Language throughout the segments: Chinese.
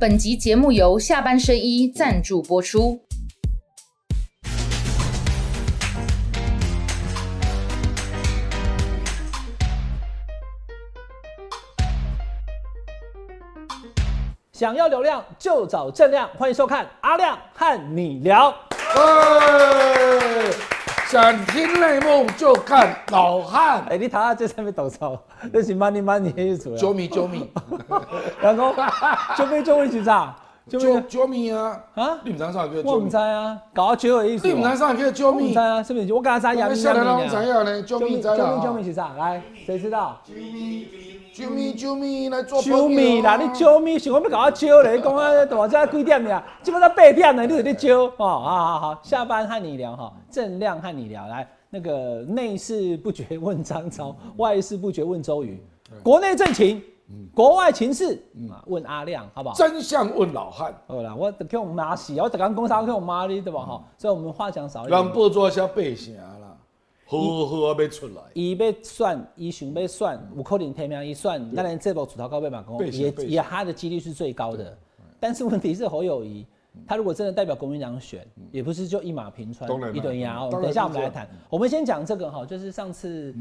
本集节目由下半身衣赞助播出。想要流量就找正亮，欢迎收看阿亮和你聊。哎，想听内幕就看老汉。哎、你睇下这上面抖操，那是 money money 的意思九米九米然后就被就会去啥？就被九九米啊！啊？你唔知啥叫我九米？唔知啊，搞九的意思。你唔知啥叫九米我唔知？啊，是不是？我刚才知我杨幂们下来拢杨幂知影呢，九九米知九米九米啦。是啥？来，谁知道？来做九米啦，你九米想我要搞我九嘞？你讲啊，大家几点呀？基本上八点了，你就在九哦。好好好，下班和你聊哈，正亮和你聊。来，那个内事不决问张超，外事不决问周瑜，国内政情，国外情势啊，问阿亮，好不好？真相问老汉，好啦，我叫我妈洗，我刚刚讲啥叫我妈哩，对吧？哈，所以我们话讲少一点。让报纸写背成啦，好好啊要出来。伊要选，伊想要选，有可能提名伊选，当然这部主头高背嘛，备选也也他的几率是最高的。但是问题是侯友谊，他如果真的代表国民党选，也不是就一马平川一顿牙哦。等一下我们来谈，我们先讲这个哈，就是上次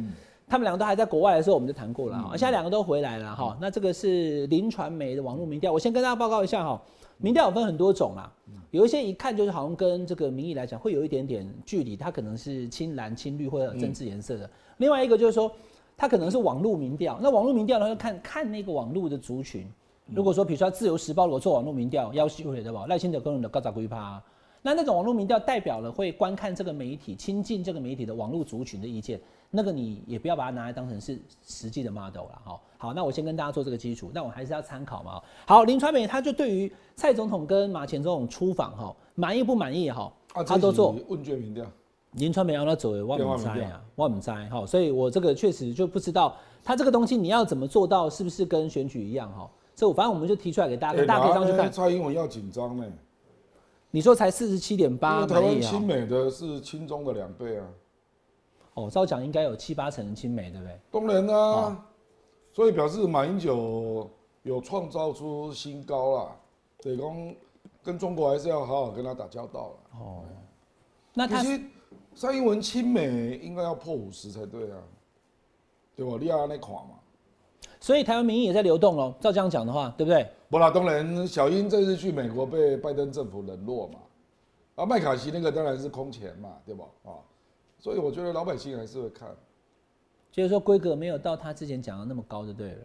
他们两个都还在国外的时候，我们就谈过了哈，现在两个都回来了哈。那这个是林传媒的网络民调，我先跟大家报告一下哈，民调有分很多种啦。有一些一看就是好像跟这个民意来讲会有一点点距离，它可能是青蓝、青绿或者有政治颜色的。另外一个就是说，它可能是网络民调。那网络民调呢，要看看那个网络的族群。如果说比如说《自由时报》如果做网络民调，要求对吧？赖清德跟人的高咋龟趴，那那种网络民调代表了会观看这个媒体、亲近这个媒体的网络族群的意见，那个你也不要把它拿来当成是实际的 model 了哈。好，那我先跟大家做这个基础，但我还是要参考嘛。好，林传美他就对于蔡总统跟马前总统出访哈，满意不满意哈？啊，他都做问卷民调，林传美让他走的，我电话民调唔知啊，我唔知哈，所以我这个确实就不知道他这个东西你要怎么做到，是不是跟选举一样哈？所以我反正我们就提出来给大家看，大家可以上去看。哎蔡英文要紧张呢，你说才四十七点因八为台湾？亲美的是亲中的两倍啊。哦，照讲应该有七八成的亲美，对不对？当然啦、所以表示马英九有创造出新高啦，得讲跟中国还是要好好跟他打交道了。哦，那他蔡英文亲美应该要破五十才对啊，对吧？你要那看嘛。所以台湾民意也在流动喽。照这样讲的话，对不对？不啦，当然小英这次去美国被拜登政府冷落嘛，啊，麦卡锡那个当然是空前嘛，对吧？啊，所以我觉得老百姓还是会看，就是说规格没有到他之前讲的那么高，就对了。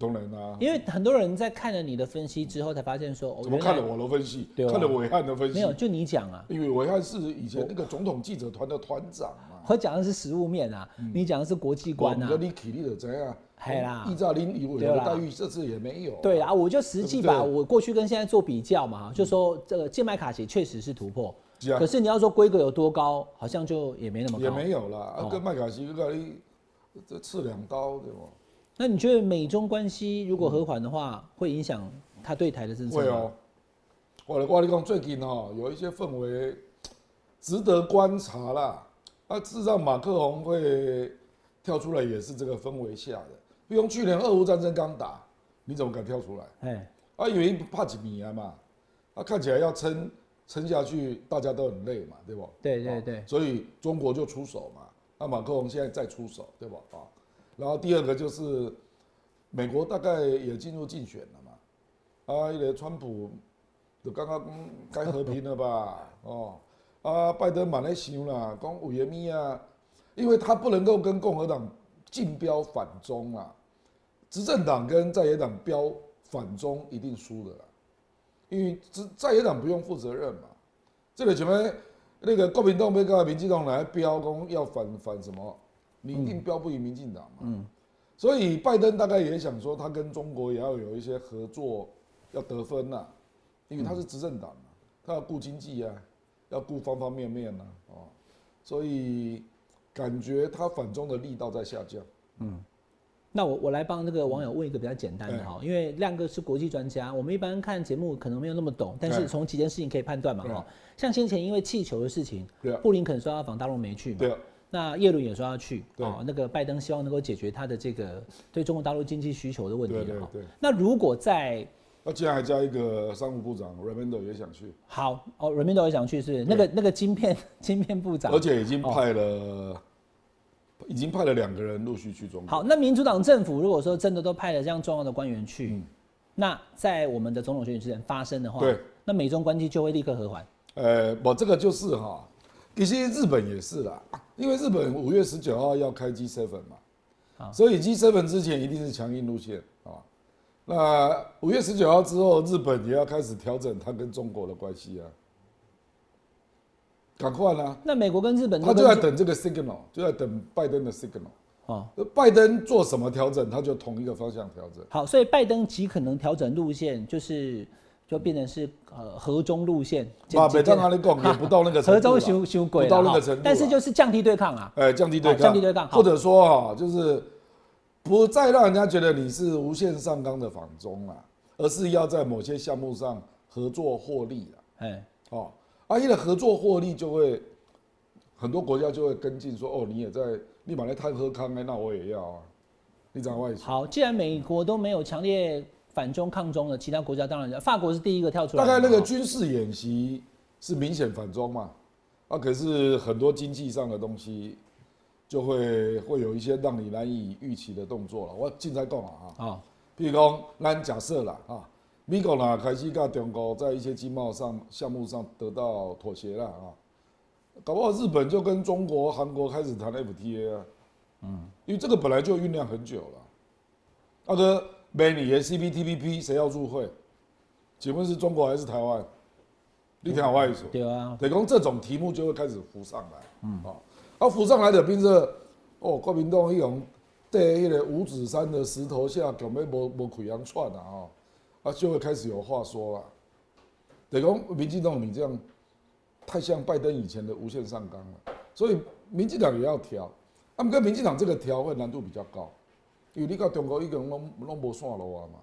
当然啦、因为很多人在看了你的分析之后，才发现说，哦，怎么看了我的分析，看了伟汉的分析，没有，就你讲啊，因为伟汉是以前那个总统记者团的团长嘛，我讲的是实物面啊，你讲的是国际观啊。你体力的怎样？嘿啦依照您以为对啦的待遇，这次也没有。对啊，我就实际把我过去跟现在做比较嘛，就说这个健麦卡其确实是突破，是啊可是你要说规格有多高，好像就也没那么高。也没有啦，啊哦，跟麦卡锡跟你这刺两刀，对吗？那你觉得美中关系如果和缓的话，会影响他对台的政策吗？会哦。我我跟你讲，最近哦，有一些氛围值得观察啦。啊，事实上，马克宏会跳出来，也是这个氛围下的。比如去年俄乌战争刚打，你怎么敢跳出来？哎，啊，以为怕几米啊嘛，啊，看起来要撑撑下去，大家都很累嘛，对不？哦对对对所以中国就出手嘛，那马克龙现在再出手，对不？啊，然后第二个就是美国大概也进入竞选了嘛，啊，一个川普就刚刚该和平了吧？哦，啊，拜登蛮在想啦，讲五月咪啊，因为他不能够跟共和党竞标反中啊，执政党跟在野党标反中一定输的啦，因为执在野党不用负责任嘛，这个前面那个国民党被跟民进党来标公要反反什么，你一定标不赢民进党嘛，嗯。所以拜登大概也想说，他跟中国也要有一些合作，要得分呐、因为他是执政党嘛，他要顾经济啊，要顾方方面面呐、哦，所以感觉他反中的力道在下降。那我我来帮这个网友问一个比较简单的哈，因为亮哥是国际专家，我们一般看节目可能没有那么懂，但是对。从几件事情可以判断嘛哈。像先前因为气球的事情布林肯说要访大陆没去嘛，那耶伦也说要去，对。哦，那个拜登希望能够解决他的这个对中国大陆经济需求的问题哈。那如果在那竟然还加一个商务部长 Raimondo 也想去，好哦 r a m i n d o 也想去，是？那个那个晶片晶片部长，而且已经派了，已经派了两个人陆续去中国。好，那民主党政府如果说真的都派了这样重要的官员去，那在我们的总统选举之前发生的话，对，那美中关系就会立刻和缓。呃，我这个就是哈，其实日本也是啦，因为日本五月十九号要开 G7 嘛，所以 G7 之前一定是强硬路线啊。那五月十九号之后，日本也要开始调整它跟中国的关系啊，赶快啦！那美国跟日本，他就在等这个 signal，就在等拜登的 signal。哦，拜登做什么调整，他就同一个方向调整。好，所以拜登极可能调整路线，就是就变成是呃和中路线。啊，北当哪里讲也不到 那个和中修修轨，不到那个程度。但是就是降低对抗啊，哎，降低对抗，降低对抗，或者说哈，就是。不再让人家觉得你是无限上纲的反中了，而是要在某些项目上合作获利了。哎，哦，阿一的合作获利就会很多国家就会跟进说，哦，你也在立马来探喝康哎，那我也要啊。你讲外好，既然美国都没有强烈反中抗中的，其他国家当然法国是第一个跳出来。大概那个军事演习是明显反中嘛？啊，可是很多经济上的东西。就会会有一些让你难以预期的动作了。我现在讲啊，啊，譬如讲，咱假设了，啊，美国呢开始跟中国在一些经贸上项目上得到妥协了啊，搞不好日本就跟中国、韩国开始谈 FTA 啊，嗯，因为这个本来就酝酿很久了。那个美女的 CPTPP 谁要入会？请问是中国还是台湾？你听好话意思。对啊。等于这种题目就会开始浮上来，嗯，啊。啊，浮上来的兵是哦，国民党一种在迄个五指山的石头下，根本无无溃疡串啊，哦，啊就会开始有话说了。等于民进党你这样太像拜登以前的无限上纲了，所以民进党也要调。啊，们跟民进党这个调会难度比较高，因为你到中国一个人拢拢无线路啊嘛，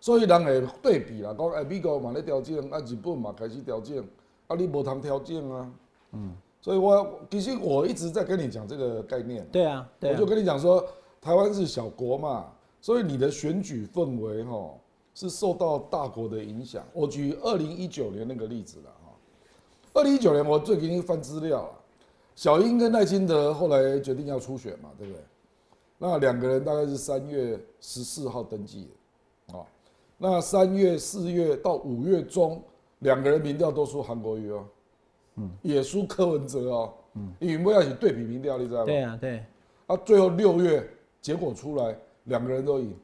所以人会对比啦，讲哎，美国嘛咧调整，啊日本嘛开始调整，啊你无通调整啊，嗯。所以，我其实我一直在跟你讲这个概念。对啊，我就跟你讲说，台湾是小国嘛，所以你的选举氛围哈是受到大国的影响。我举二零一九年那个例子了哈。二零一九年我最给你翻资料了，小英跟赖清德后来决定要初选嘛，对不对？那两个人大概是三月十四号登记的，啊，那三月、四月到五月中，两个人民调都输韩国瑜哦。嗯也输柯文哲哦，嗯，因为不要去对比民调，你知道吗？对啊，对。啊，最后六月结果出来，两个人都赢。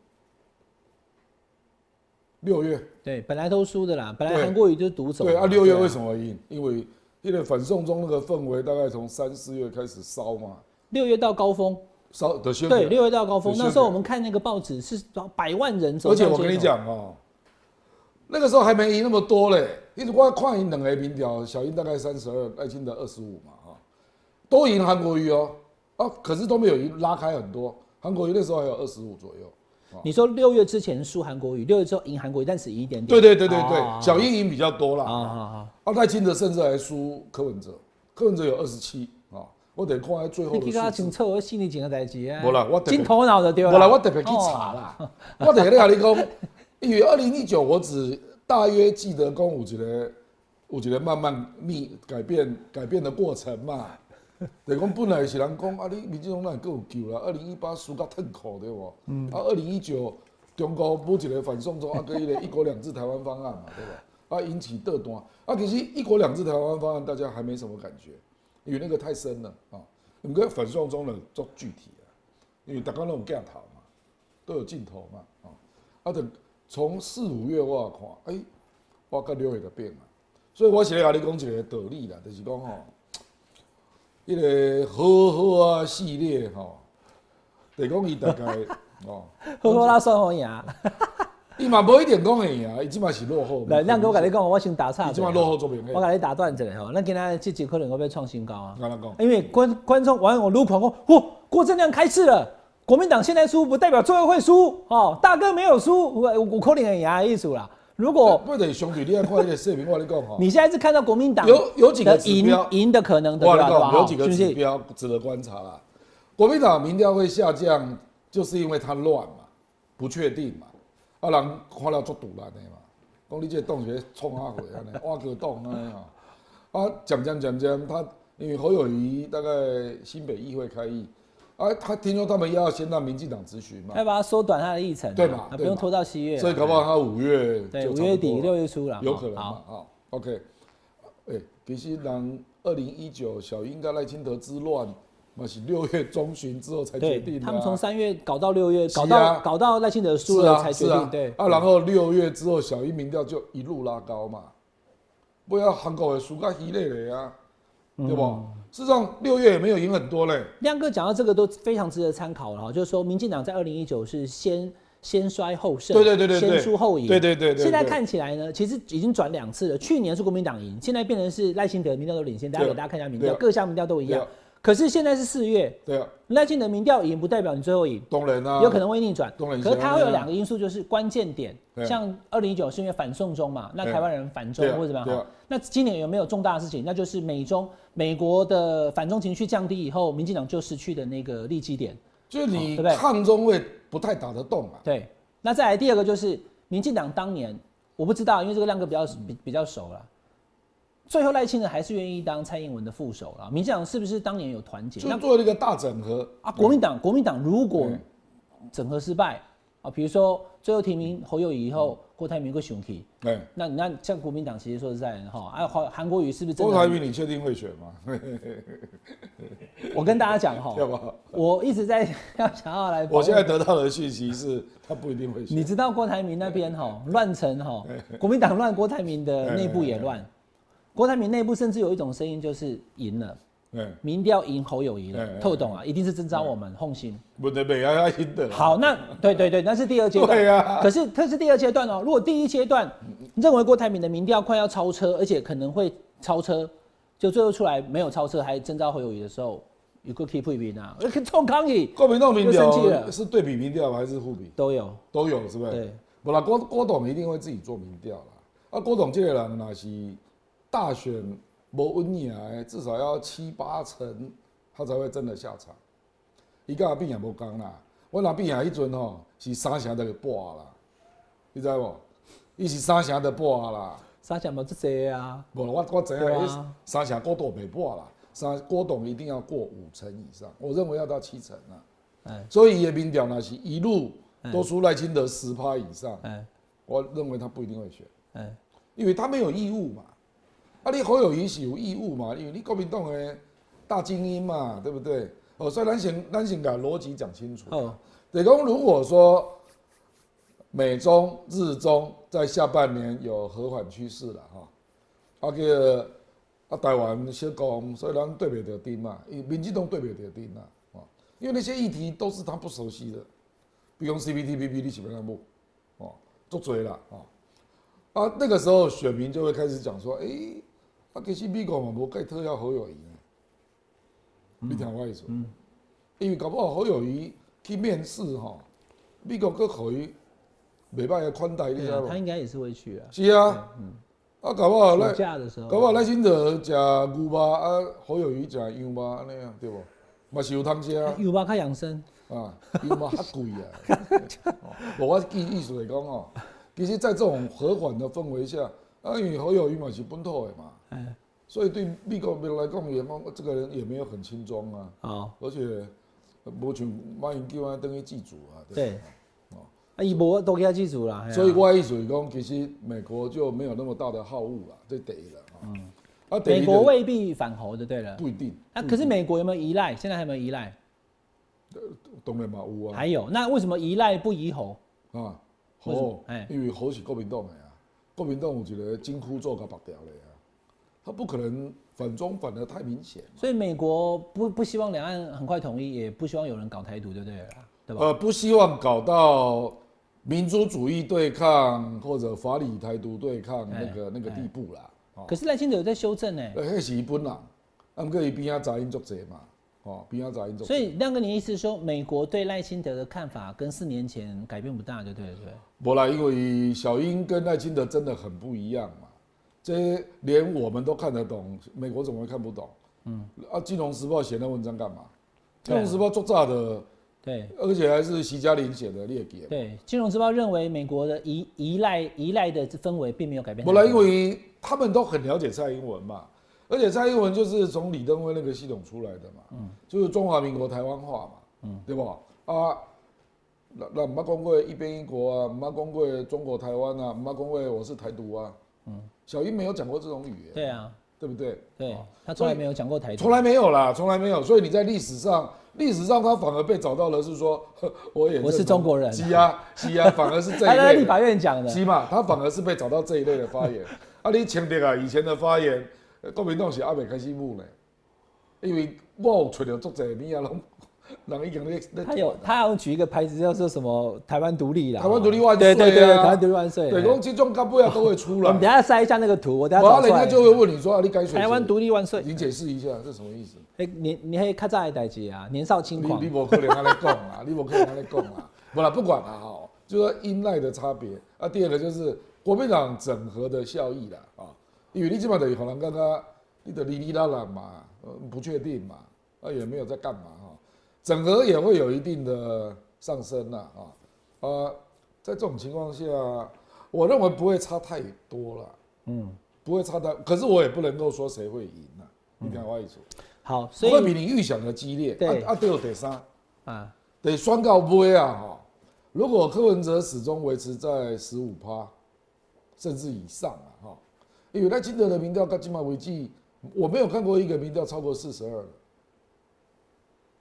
六月。对，本来都输的啦，本来韩国瑜就独走。对啊，六月为什么赢？因为因为反送中那个氛围大概从三四月开始烧嘛。六月到高峰。烧的对，六月到高峰，那时候我们看那个报纸是百万人走。而且我跟你讲哦。那个时候还没赢那么多嘞，一直光看赢两个民调，小英大概三十二，赖清德二十五嘛，哈，都赢韩国瑜哦，啊，可是都没有赢拉开很多，韩国瑜那时候还有二十五左右。你说六月之前输韩国瑜，六月之后赢韩国瑜，但是赢一点点。对对对对对，小英赢比较多啦。啊啊啊！啊，赖清德甚至还输柯文哲，柯文哲有二十七啊，我得看在最后。你去他清楚我心里情个代志啊。无啦，我金头脑的对吧？无啦，我特别去查啦，我特别跟你讲。因为二零一九，我只大约记得讲有一个有一个慢慢密改变改变的过程嘛。等 于讲本来是人讲啊，你民进党那够有救啦。二零一八输到痛苦对不？嗯。啊，二零一九中国补一个反送中啊，跟一个一国两制台湾方案嘛，对吧？啊，引起斗端。啊，其实一国两制台湾方案大家还没什么感觉，因为那个太深了啊。你跟反送中的做具体啊，因为大家都有镜头嘛，都有镜头嘛，啊，啊等。从四五月我看，哎，我跟六月的变嘛，所以我是来跟你讲一个道理啦，就是讲吼，一个好好啊系列吼，得讲伊大概哦，好好啦算好赢，伊嘛无一定讲会赢，伊即嘛是落后。来，亮哥我甲你讲，我先打岔。伊即嘛落后作品我甲你打断一下吼，咱今仔即集可能我要创新高啊。因为观观众完我撸狂讲，嚯，郭正亮开始了。国民党现在输不代表最后会输哦，大哥没有输，我我可能也意思啦。如果不得兄弟，你要看一个视频，我跟你讲哈。你现在是看到国民党有有几个赢赢的可能的，对吧？有几个指标值得观察啦。国民党民调会下降，就是因为它乱嘛，不确定嘛。啊人看了足堵烂的嘛，讲你这个洞是咧创啥货安尼，挖个洞安尼哦，啊讲讲讲讲他因为侯友谊大概新北议会开议，啊他听说他们要先让民进党咨询嘛要，把它缩短它的议程啊，对嘛啊不用拖到七月啊，所以搞不好他五月对五月底六月初了，有可能嘛好，，好，OK，哎、其实人二零一九小英跟赖清德之乱，嘛是六月中旬之后才决定的、啊。他们从三月搞到六月，搞到搞到赖清德输了才决定，对啊，然后六月之后小英民调就一路拉高嘛，不要韩国的输个稀累的啊，嗯对不？事实上六月也没有赢很多嘞，亮哥讲到这个都非常值得参考了哈，就是说民进党在二零一九是先先衰后胜，对对对对对。先输后赢，对对对对对现在看起来呢，其实已经转两次了，去年是国民党赢，现在变成是赖清德民调都领先，大家给大家看一下民调，各项民调都一样。可是现在是四月，对啊，赖清德民调赢不代表你最后赢，当然啊，有可能会逆转。当然可是它会有啊两个因素，就是关键点，啊像二零一九是因为反送中嘛，那台湾人反中或者怎么样？那今年有没有重大的事情？那就是美中美国的反中情绪降低以后，民进党就失去的那个利基点。就是你抗中会不太打得动啊，对，那再来第二个就是民进党当年我不知道，因为这个亮哥比较比比较熟了。最后赖清德还是愿意当蔡英文的副手了。民进党是不是当年有团结？就那做了一个大整合啊，国民党国民党如果整合失败啊，比如说最后提名侯友宜以后，郭台铭会雄起，哎，那那像国民党其实说实在的哈，啊韩韩国瑜是不是真郭台的？铭你确定会选吗？我跟大家讲哈？我一直在 要想要来，我现在得到的讯息是他不一定会选。你知道郭台铭那边哈乱成哈，国民党乱，郭台铭的内部也乱。郭台铭内部甚至有一种声音就是赢了，哎，民调赢侯友谊了，透懂啊，一定是征召我们 hon 心。不得美啊，赢的。好，那对对对，那是第二阶段。对啊可是这是第二阶段哦。如果第一阶段认为郭台铭的民调快要超车，而且可能会超车，就最后出来没有超车，还征召侯友谊的时候，有个 keep 平啊，冲抗议国民党民调是对比民调还是互比？都有。都有，是不是？对。不啦，郭郭董一定会自己做民调啦。啊，郭董这个人那是大选无稳赢的，至少要七八成，他才会真的下场。伊甲阿扁也无讲啦，我阿扁也迄阵吼是三成的播啦，你知无？伊是三成的播啦。沙想嘛这些啊，无，我我知影，三成郭董没破啦，三郭董一定要过五成以上，我认为要到七成啊。哎。所以叶民调那是一路都输赖清德十趴以上，哎。我认为他不一定会选，哎，因为他没有义务嘛。啊，你侯友谊是有义务嘛，因为你国民党的大精英嘛，对不对？哦，所以咱先咱先把逻辑讲清楚。哦，等讲如果说美中、日中在下半年有和缓趋势了哈，啊个啊台湾小讲，所以咱对不着丁嘛，民进党对不着丁啦，啊，因为那些议题都是他不熟悉的，比如 CPTPP 你喜欢不？哦，做嘴了啊，啊那个时候选民就会开始讲说，哎、啊其实美国嘛无盖特要侯友谊呢，你听我意思？嗯，因为搞不好侯友谊去面试吼，美国佫可以袂歹的款待，你知道，无？他应该也是会去啊。是啊，啊搞不好赖暑，假的时候，搞不好赖清德食牛肉啊，侯友谊食羊肉安尼啊，对不？嘛是有通食啊。有吧？他养生，啊，羊肉较贵啊。哦无我记意思来讲哦，其实，在这种和缓的氛围下，啊，因为侯友谊嘛是本土的嘛，哎，所以对美国人来讲，也讲这个人也没有很轻松啊，好，而且无像马英九啊等于祭祖啊。对，啊，伊无都给他记住了。嘿啊所以我的意思是讲，其实美国就没有那么大的好恶了，这第一了啊。啊，美国未必反猴的，对了。不一定，那可是美国有没有依赖？现在还有没有依赖？当然嘛有啊。还有，那为什么依赖不依猴？啊，为什么侯哎，因为猴是国民党的啊，国民党有一个金箍咒甲拔掉的啊，他不可能反中反的太明显，所以美国不不希望两岸很快统一，也不希望有人搞台独，对不对了？对吧？呃，不希望搞到民族主义对抗或者法理台独对抗那个那个地步啦。哦，可是赖清德有在修正呢，呃，那是一本人，啊，毋过伊边仔杂音作者嘛，哦，边仔杂音足。所以亮哥，你意思是说，美国对赖清德的看法跟四年前改变不大，就对了，对不对？不啦，因为小英跟赖清德真的很不一样嘛，这连我们都看得懂，美国怎么会看不懂？嗯，啊，《金融时报》写那文章干嘛？《金融时报》作诈的，对而且还是徐嘉玲写的列给。对，《金融时报》认为美国的依依赖依赖的氛围并没有改变。本来，因为他们都很了解蔡英文嘛，而且蔡英文就是从李登辉那个系统出来的嘛，嗯，就是中华民国台湾化嘛，嗯，对吧？啊，那那唔捌讲过一边一国啊，唔捌讲过中国台湾啊，唔捌讲过我是台独啊，嗯，小英没有讲过这种语言，对啊，对不对？对，他从来没有讲过台独，从来没有啦，从来没有。所以你在历史上，历史上他反而被找到了，是说 我也我是中国人是啊，是啊，反而是这一 他在立。法院讲的。是嘛？他反而是被找到这一类的发言。啊，你前面啊，以前的发言，呃国民党是阿美开始幕呢，因为我有找到足侪物啊，拢人已经咧咧他有他好像举一个牌子叫做什么台湾独立啦，台湾独立万岁啊对对对，台湾独立万岁。对，讲这种到尾啊都会出来我们等。下塞一下那个图，我等下然后。人家就会问你说啊，你该选谁台湾独立万岁。你解释一下这什么意思？哎，你你还较早的代志啊，年少轻狂你你。无可能安尼讲啊，你无可能安尼讲啊。不啦，不管啦哈，就说依赖的差别啊。第二个就是国民党整合的效益啦啊，因为你基本等于可能刚刚你的哩哩啦啦嘛，呃不确定嘛，啊也没有在干嘛哈，整合也会有一定的上升啦啊。呃，在这种情况下，我认为不会差太多了，嗯，不会差太，可是我也不能够说谁会赢啊，你看我意思，好，所会比你预想的激烈，对。啊啊，对有第三。啊，得双告杯啊哈！如果柯文哲始终维持在十五趴，甚至以上啊哈，因为赖清德的民调到今晚为止，我没有看过一个民调超过四十二。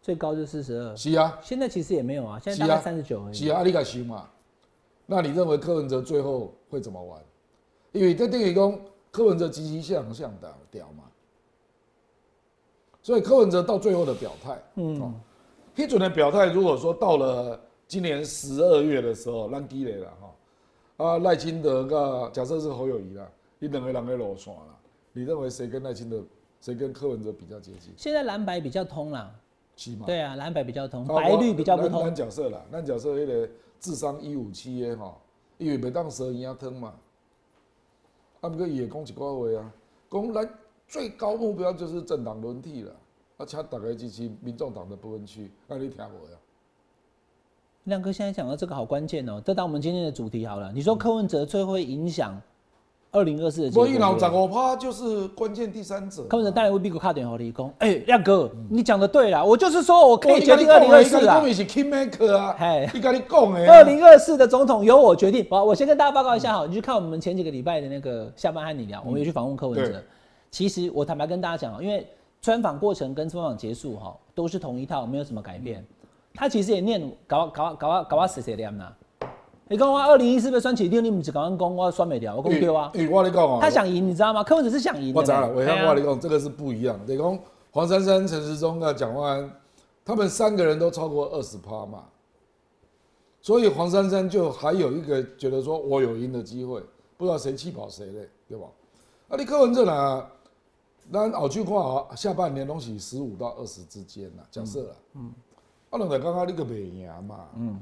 最高就四十二，是啊，现在其实也没有啊，现在大概三十九而已。是啊，你敢行嘛？那你认为柯文哲最后会怎么玩？因为在电影中柯文哲积极向上的屌嘛，所以柯文哲到最后的表态，嗯哦，批准的表态，如果说到了今年十二月的时候，让积累了哈，啊赖清德个假设是侯友谊啦，你两个人给落线了，你认为谁跟赖清德，谁跟柯文哲比较接近？现在蓝白比较通啦，对啊，蓝白比较通，啊白绿比较不同咱咱。假设啦，咱角色迄个智商一五七的吼，因为袂当蛇赢汤嘛。啊，不过伊会讲一寡话啊，讲咱最高目标就是政党轮替了，啊，请大家支持民众党的不分区，那你听无呀？亮哥现在讲到这个好关键哦，这当我们今天的主题好了。你说柯文哲最会影响二零二四的结果对所以老不对十五趴就是关键第三者嘛。柯文哲当然会逼个卡点和理工。哎，亮哥，你讲的对啦，我就是说我可以我决定二零二四啊他。们是 kingmaker 啊，嘿你跟你讲的啊。二零二四的总统由我决定。好，我先跟大家报告一下哈，你去看我们前几个礼拜的那个下班和你聊，我们有去访问柯文哲对。其实我坦白跟大家讲哦，因为专访过程跟专访结束哈，都是同一套，没有什么改变。他其实也念搞搞搞搞我写写念呐。你讲我二零一四被酸起定，你们只刚刚讲我酸没掉，我讲对啊。我跟你讲啊，他想赢，你知道吗？柯文哲是想赢。我知了，我跟我跟你讲，这个是不一样的。你讲黄珊珊、陈时中啊蒋万安，他们三个人都超过二十趴嘛，所以黄珊珊就还有一个觉得说我有赢的机会，不知道谁气跑谁嘞，对吧？啊，你柯文哲呢？咱后句话啊，下半年东西十五到二十之间啦，假设啦，嗯，啊，两个刚刚那个美赢嘛，嗯，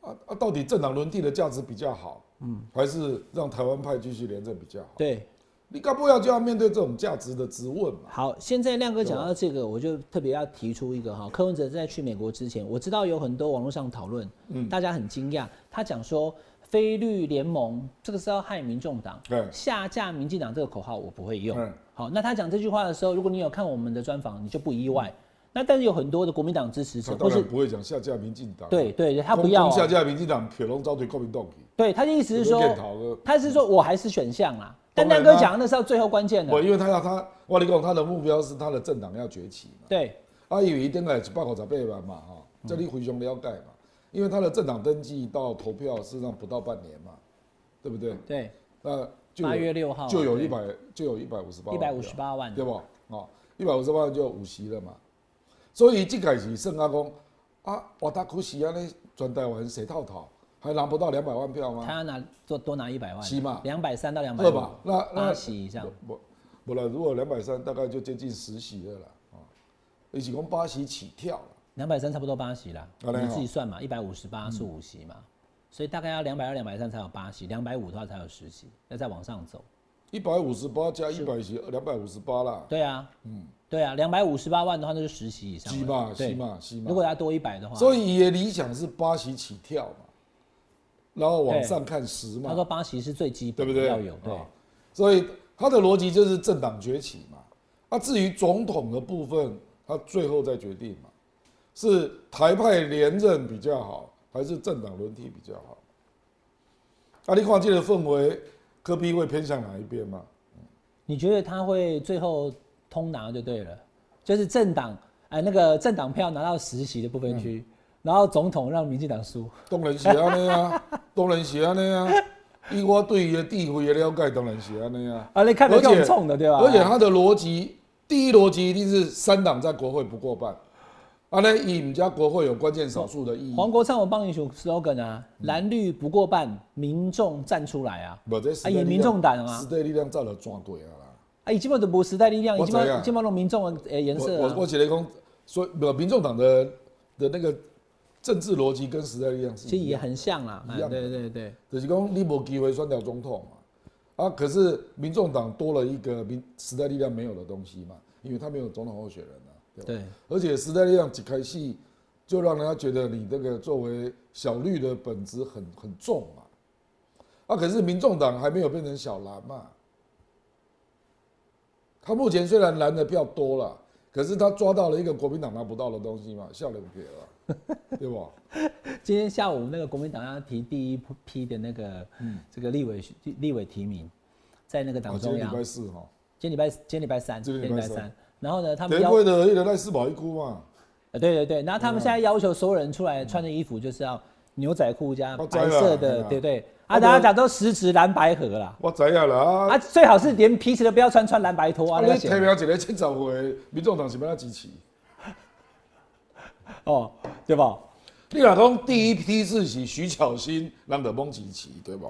啊啊，到底政党轮替的价值比较好，嗯，还是让台湾派继续连任比较好？对，你该不要就要面对这种价值的质问嘛？好，现在亮哥讲到这个，我就特别要提出一个哈，柯文哲在去美国之前，我知道有很多网络上讨论，嗯大家很惊讶，他讲说非绿联盟这个是要害民众党，对下架民进党这个口号我不会用。嗯好，那他讲这句话的时候，如果你有看我们的专访，你就不意外。那但是有很多的国民党支持者，不是不会讲下架民进党，对对对，他不要下架民进党，铁笼招对国民党去，对他的意思是说他是说我还是选项啦。但当然啦亮哥讲的那是要最后关键我的，因为他要他，我跟你讲，他的目标是他的政党要崛起嘛，对。啊，以为一定来一百五十八万嘛，哈，这里回熊了解嘛，因为他的政党登记到投票事实上不到半年嘛，对不对？对，那就八月六号就有一百就有一百五十八一百五十八万，对不？哦，一百五十八万就五席了嘛，所以这个是剩阿公啊，我大苦死啊，那全台湾谁套套还拿不到两百万票吗？他要拿多多拿一百万，是嘛？两百三到两百二吧，那八那席以上，不不了，如果两百三，大概就接近十席了啦，啊，一起共八席起跳了，两百三差不多八席啦，你自己算嘛，一百五十八是五席嘛，所以大概要两百二、两百三才有八席，两百五的话才有十席，要再往上走。一百五十八加一百席两百五十八啦，对啊，嗯，对啊，两百五十八万的话，那就十席以上了。是嘛对是嘛是嘛如果要多一百的话，所以也理想是八席起跳嘛，然后往上看十嘛，他说八席是最基本对不对？要有，对啊，所以他的逻辑就是政党崛起嘛。啊，至于总统的部分，他最后再决定嘛，是台派连任比较好，还是政党轮替比较好？啊，你看这个氛围，科比会偏向哪一边吗？你觉得他会最后通拿就对了，就是政党哎那个政党票拿到实习的部分嗯区，然后总统让民进党输，当然是安尼啊，当然是安尼啊。以我对伊的地位的了解，当然是安尼啊。啊，你看得而且更冲的对吧？而且他的逻辑，第一逻辑一定是三党在国会不过半，啊，呢，以我们家国会有关键少数的意义。黄国昌我帮你选 slogan 啊，蓝绿不过半，民众站出来啊！啊也民众党啊时代力量早就转过啊啦。啊，已基本都不时代力量，已基本基本都民众的呃颜色啊。我我觉得讲，所以不，民众党的的那个政治逻辑跟时代力量是其实也，很像啦，哎一样的对对对，就是讲你无机会选掉总统嘛。啊，可是民众党多了一个民时代力量没有的东西嘛，因为他没有总统候选人啊，对而且时代力量一开戏就让人家觉得你这个作为小绿的本质很很重嘛。啊，可是民众党还没有变成小蓝嘛。他目前虽然蓝的票多了，可是他抓到了一个国民党拿不到的东西嘛，笑脸撇了，对吧？今天下午那个国民党要提第一批的那个这个立委立委提名，在那个哦，党中央。今天礼拜，四哈，今天礼拜今天礼拜三，今天礼拜三。三，然后呢，他们德要贵的一人赖四宝一哭嘛，呃，对对对，然后他们现在要求所有人出来穿的衣服就是要牛仔裤加白色的，对不对？我啊，大家讲都十指蓝白盒啦，我知影啦。啊，啊，最好是连皮鞋都不要穿，穿蓝白拖啊，你提名一个七十岁，民众党是要怎支持？哦，对吧？你若讲第一批次是徐巧芯，人就蒙支持，对吧？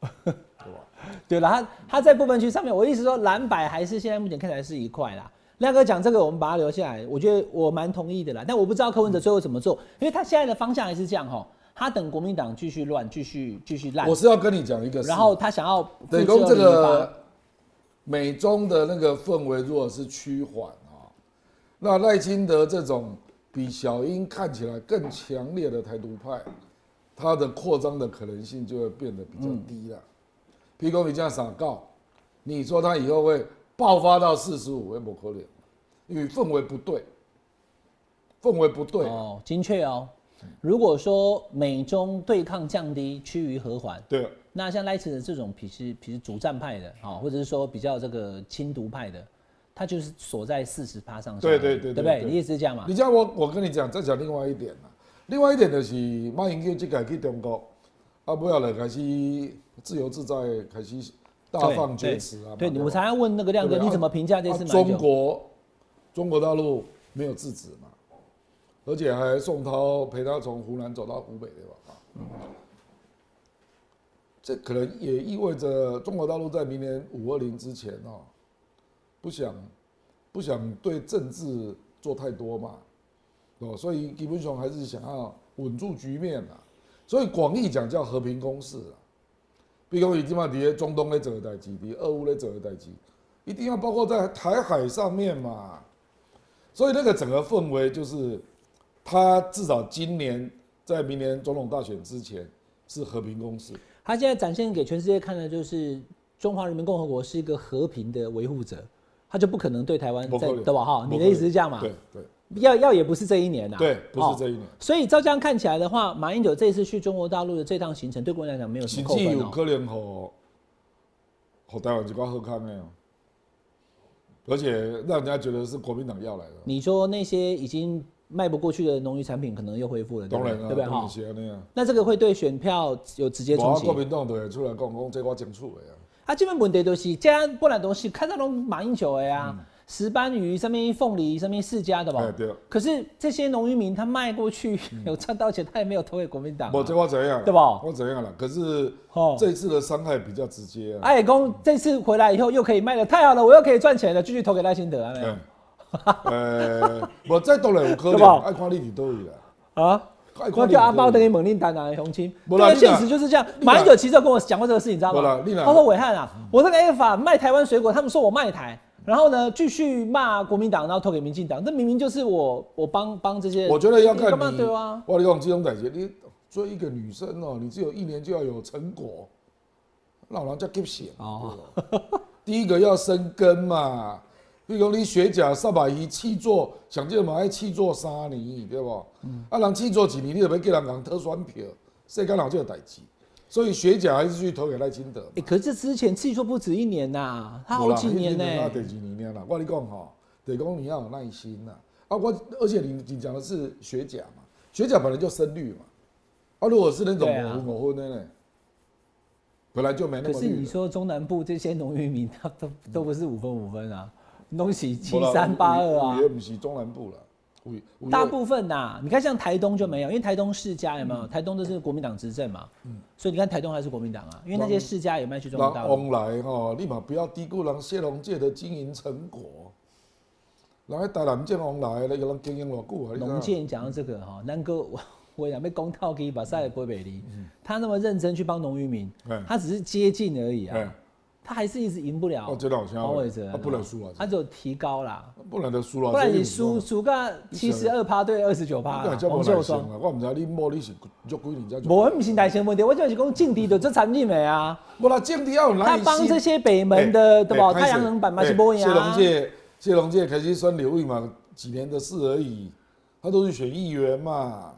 对吧？对了，他他在部分区上面，我意思说蓝白还是现在目前看起来是一块啦。亮哥讲这个，我们把它留下来，我觉得我蛮同意的啦。但我不知道柯文哲最后怎么做，因为他现在的方向还是这样哈，他等国民党继续乱，继续继续烂。我，是要跟你讲一个事，然后他想要等于讲这个美中的那个氛围如果是趋缓啊，那赖清德这种比小英看起来更强烈的台独派，他的扩张的可能性就会变得比较低了。譬如说你这样撒告，你说他以后会爆发到四十五，会不可能，因为氛围不对，氛围不对，哦，精确哦。如果说美中对抗降低，趋于和缓，对。那像赖清德这种，比是比是主战派的啊、或者是说比较这个亲独派的，他就是锁在四十趴上下对对对对不对？你意思是这样嘛你？像我，我跟你讲，再讲另外一点啦。另外一点就是马英九这个去中国，啊，不要了，开始自由自在，开始大放厥词啊。对，嘛我才要问那个亮哥，你怎么评价这次啊？中国中国大陆没有制止嘛，而且还宋涛陪他从湖南走到湖北，对吧？啊，这可能也意味着中国大陆在明年五二零之前哦，不想不想对政治做太多嘛，哦，所以基本上还是想要稳住局面啊。所以广义讲叫和平攻势啊，比如讲，伊即马伫咧中东咧做的代志，伫俄乌咧做的代志，一定要包括在台海上面嘛。所以那个整个氛围就是，他至少今年在明年总统大选之前是和平公司。他现在展现给全世界看的就是中华人民共和国是一个和平的维护者，他就不可能对台湾在对吧？哈，你的意思是这样嘛？对对要要也不是这一年呐、对，不哦是这一年。所以照这样看起来的话，马英九这次去中国大陆的这趟行程，对国人来讲没有什么扣分哦。有可能和和台湾一寡好康的哦，而且让人家觉得是国民党要来的。你说那些已经卖不过去的农渔产品，可能又恢复了，对不对？当然啊，对不对？哈。那这个会对选票有直接冲击国。民党就会出来讲讲，这我清楚的啊。啊，基本问题都是，这样不然东西看到拢马英九的呀、石斑鱼、上面凤梨、上面世家的吧可是这些农渔民他卖过去有赚到钱，他也没有投给国民党、啊。无这我怎样对吧我怎样了？可是哦这一次的伤害比较直接啊。哎，公这次回来以后又可以卖的太好了，我又可以赚钱了，继续投给赖清德啊。没有嗯，呃，我再当然有可能，爱看你伫倒位啦。啊，我叫阿你包等于猛令单啊，雄青，没啦你哪这个现实就是这样。马英九其实有跟我讲过这个事情，你知道吗？他说伟汉啊，我这个 A 法卖台湾水果，他们说我卖台，然后呢继续骂国民党，然后投给民进党，这明明就是我我帮帮这些，我觉得要看干嘛你。对啊？我讲这种感觉，你追一个女生哦，你只有一年就要有成果，让人家急死。哦哦，第一个要生根嘛。比如讲你学甲三百一气做，想这嘛爱气做三年，对不？嗯啊，人气做几年，你就要叫人讲特选票，世间人就有代志。所以学甲还是去投给赖清德。哎，可是之前次数不止一年呐，他好几年呢。那得几年啦？我跟你讲哈，得讲你要有耐心呐。啊，我而且你你讲的是学甲嘛，学甲本来就深绿嘛。啊，如果是那种对啊模糊模糊的呢，本来就没那么可是你。说中南部这些农渔民，他都都不是五分五分啊，东西七三八二啊。也。不是中南部了，大部分呐、你看像台东就没有，因为台东世家有没有？台东都是国民党执政嘛，所以你看台东还是国民党啊，因为那些世家也卖去中国大陆。人往来哈，立马不要低估人谢龙界的经营成果。人喺台南建往来，你个人经营偌久啊？你知道农界你讲到这个哈，南哥我我讲被公套给把赛波北离，他那么认真去帮农渔民嗯，他只是接近而已哎。啊，他还是一直赢不了哦这个好像黄伟哲他，不能输啊他只有提高啦，不然就输了。不然你输输个七十二趴对二十九趴你敢，叫黄无耐心秀双。啊？我唔知你摸你是足几年才做。我们不是耐心问题，我就是讲政敌的这产品没啊。不啦，政敌要有耐他。帮这些北门的哎对吧？哎太阳能板嘛是不赢谢龙啊。介，谢龙介开始选刘毅嘛，几年的事而已，他都是选议员嘛。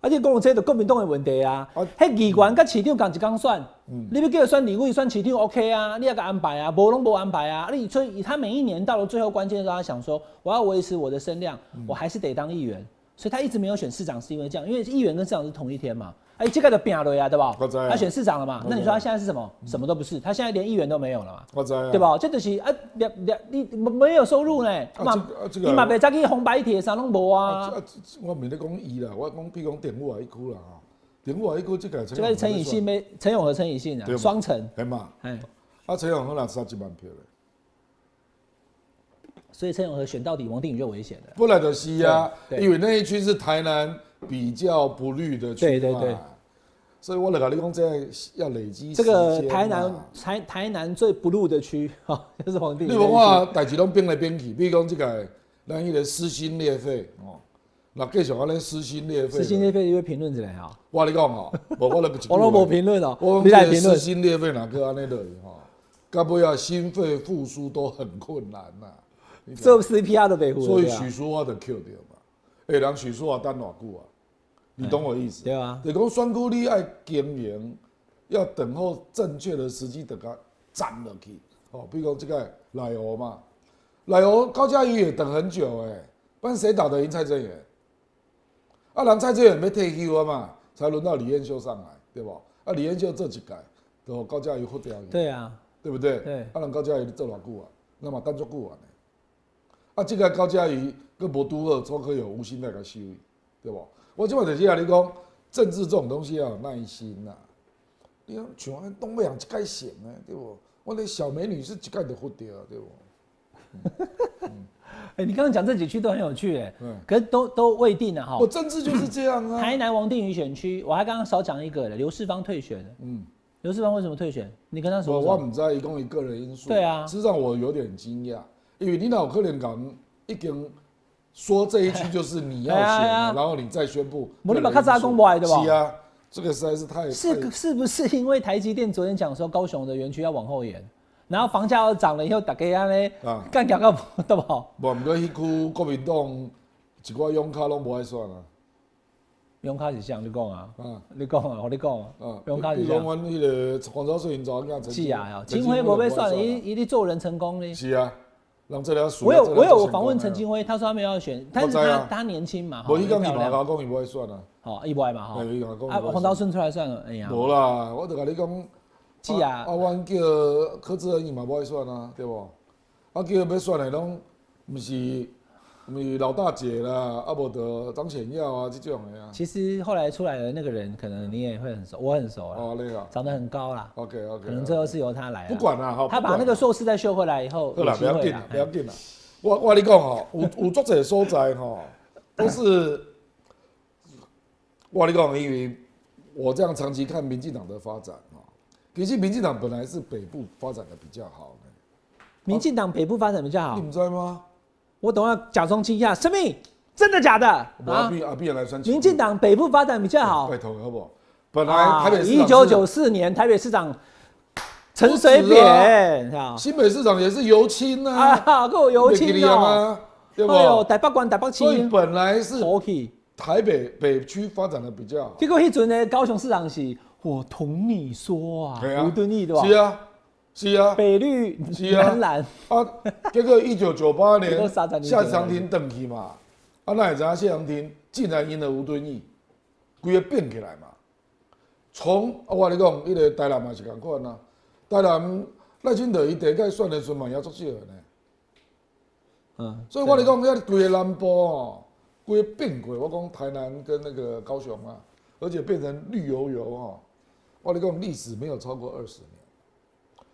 而且讲有这个国民党的问题啊啊，迄议员甲市长共一工选，嗯你要叫他选立委、选市长 OK 啊，你要给安排啊，无拢无安排啊。你所以他每一年到了最后关键的时候，他想说我要维持我的声量，嗯我还是得当议员，所以他一直没有选市长，是因为这样，因为议员跟市长是同一天嘛。哎，这个就变了呀，对吧？他选市长了嘛？那你说他现在是什么？什么都不是，他现在连议员都没有了嘛？我知啊，对？吧？这就是啊，两两你没有收入呢，你嘛别再去红白铁啥拢无啊，我没咧讲伊啦，我讲比如讲电武海区啦吼，电武海区这个这个是陈以信呗，陈永和、陈以信啊双城，对嘛？哎，啊，陈永和拿三十万票咧，所以陈永和选到底，王定宇就危险了。不然就是啊，对对因为那一区是台南比较不绿的区嘛。对对对所以我来跟你讲，这要累积这个台南台台南最不绿的区，哈，就是王定宇。你那一区。无看代志拢变来变去，比如讲这个咱迄个撕心裂肺哦，那继续安尼撕心裂肺，撕心裂肺你会评论之类哈，我跟你讲哦，无我来一句话我都无评论哦我，你来评论。心裂肺哪个安尼落去吼，到尾啊心肺复苏都很困难呐、你知道做 CPR 都北湖，所以许淑华就 Q 掉嘛，诶、人许淑华等偌久啊？你懂我意思？对啊，就讲选股你爱经营，要等候正确的时机，等它站落去。哦，比如讲这个奶油嘛，奶油高嘉瑜也等很久哎、不然谁打得赢蔡正元？啊，人蔡志远要退休啊嘛，才轮到李彦秀上来，对不？啊，李彦秀这几届都高嘉瑜获掉，对啊，对不对？对啊，人高嘉瑜做偌久啊？那么等足久啊呢？啊，这个高嘉瑜佮无拄好，总可以有无心来甲收伊，对不？我即摆就是甲你讲，政治这种东西要有耐心呐、你讲像安东北人一概成呢，对不？我那小美女是一概就忽掉，对不？哎，你刚刚讲这几区都很有趣哎嗯，可是都都未定了哈我。政治就是这样啊。台南王定宇选区，我还刚刚少讲一个了，刘世芳退选了。嗯，刘世芳为什么退选？你跟他说说。我我唔知道，一共一个人因素。对啊事实上我有点惊讶，因为你哪有可能讲已经说这一区就是你要选 然后你再宣布。我你把卡扎公布来对吧是啊，这个实在是太是太是不是因为台积电昨天讲说高雄的园区要往后延，然后房价又涨了以后，大家安尼啊。干掉个对不好？无毋过迄区国民党一寡勇卡拢无爱选啊，用卡是像你讲啊，啊。你讲啊，我你讲啊啊，，永卡是像。比如讲阮迄个黄昭顺因查囝是啊，哦金辉无被算了，陈一一定做人成功呢。是啊，人这了我有我有访问陈金辉，他说他没有要选，但是他他年轻嘛，哈无迄讲伊嘛哈黄刀顺出来算了，哎呀，无啦，我就甲你讲，是啊啊，阮叫柯志恩伊嘛无爱选啊，对无？啊，叫要选的拢毋是毋是老大姐啦，啊无得张显耀啊这种的啊，其实后来出来的那个人，可能你也会很熟，我很熟啊，哦那个长得很高啦，，OK OK，可能最后是由他来啊。不管啦，哈，他把那个硕士再修回来以后，好啦，不要紧啦，不要紧啦。我我跟你讲吼，有有作者所在吼，都是我跟你讲，因为我这样长期看民进党的发展啊，其实民进党本来是北部发展的比较好的，民进党北部发展比较好你，们知道吗？我等下假装惊讶，什么？真的假的？阿碧阿碧来算，民进党北部发展比较好拜。托好不好？本来台北市一九九四年台北市长陈水扁，啊新北市长也是尤青啊，啊，够油青你记得哦。吗？对不？哎呦，台北关台北所以，本来是。台北北区发展的比较好，结果迄阵呢，高雄市长是，我同你说啊，对啊。吴敦义对吧？是啊，是啊，北绿是啊。南蓝，啊，结果一九九八 年夏长廷登去嘛，啊，那会知影谢长廷竟然赢了吴敦义，规个变起来嘛。从啊，我跟你讲，迄、个台南嘛是共款啊，台南赖清德伊第一届选的时阵嘛也足少的呢，嗯，所以我跟你讲，遐规个南部哦，规个变过，我讲台南跟那个高雄啊，而且变成绿油油哦，我跟你讲历史没有超过二十年，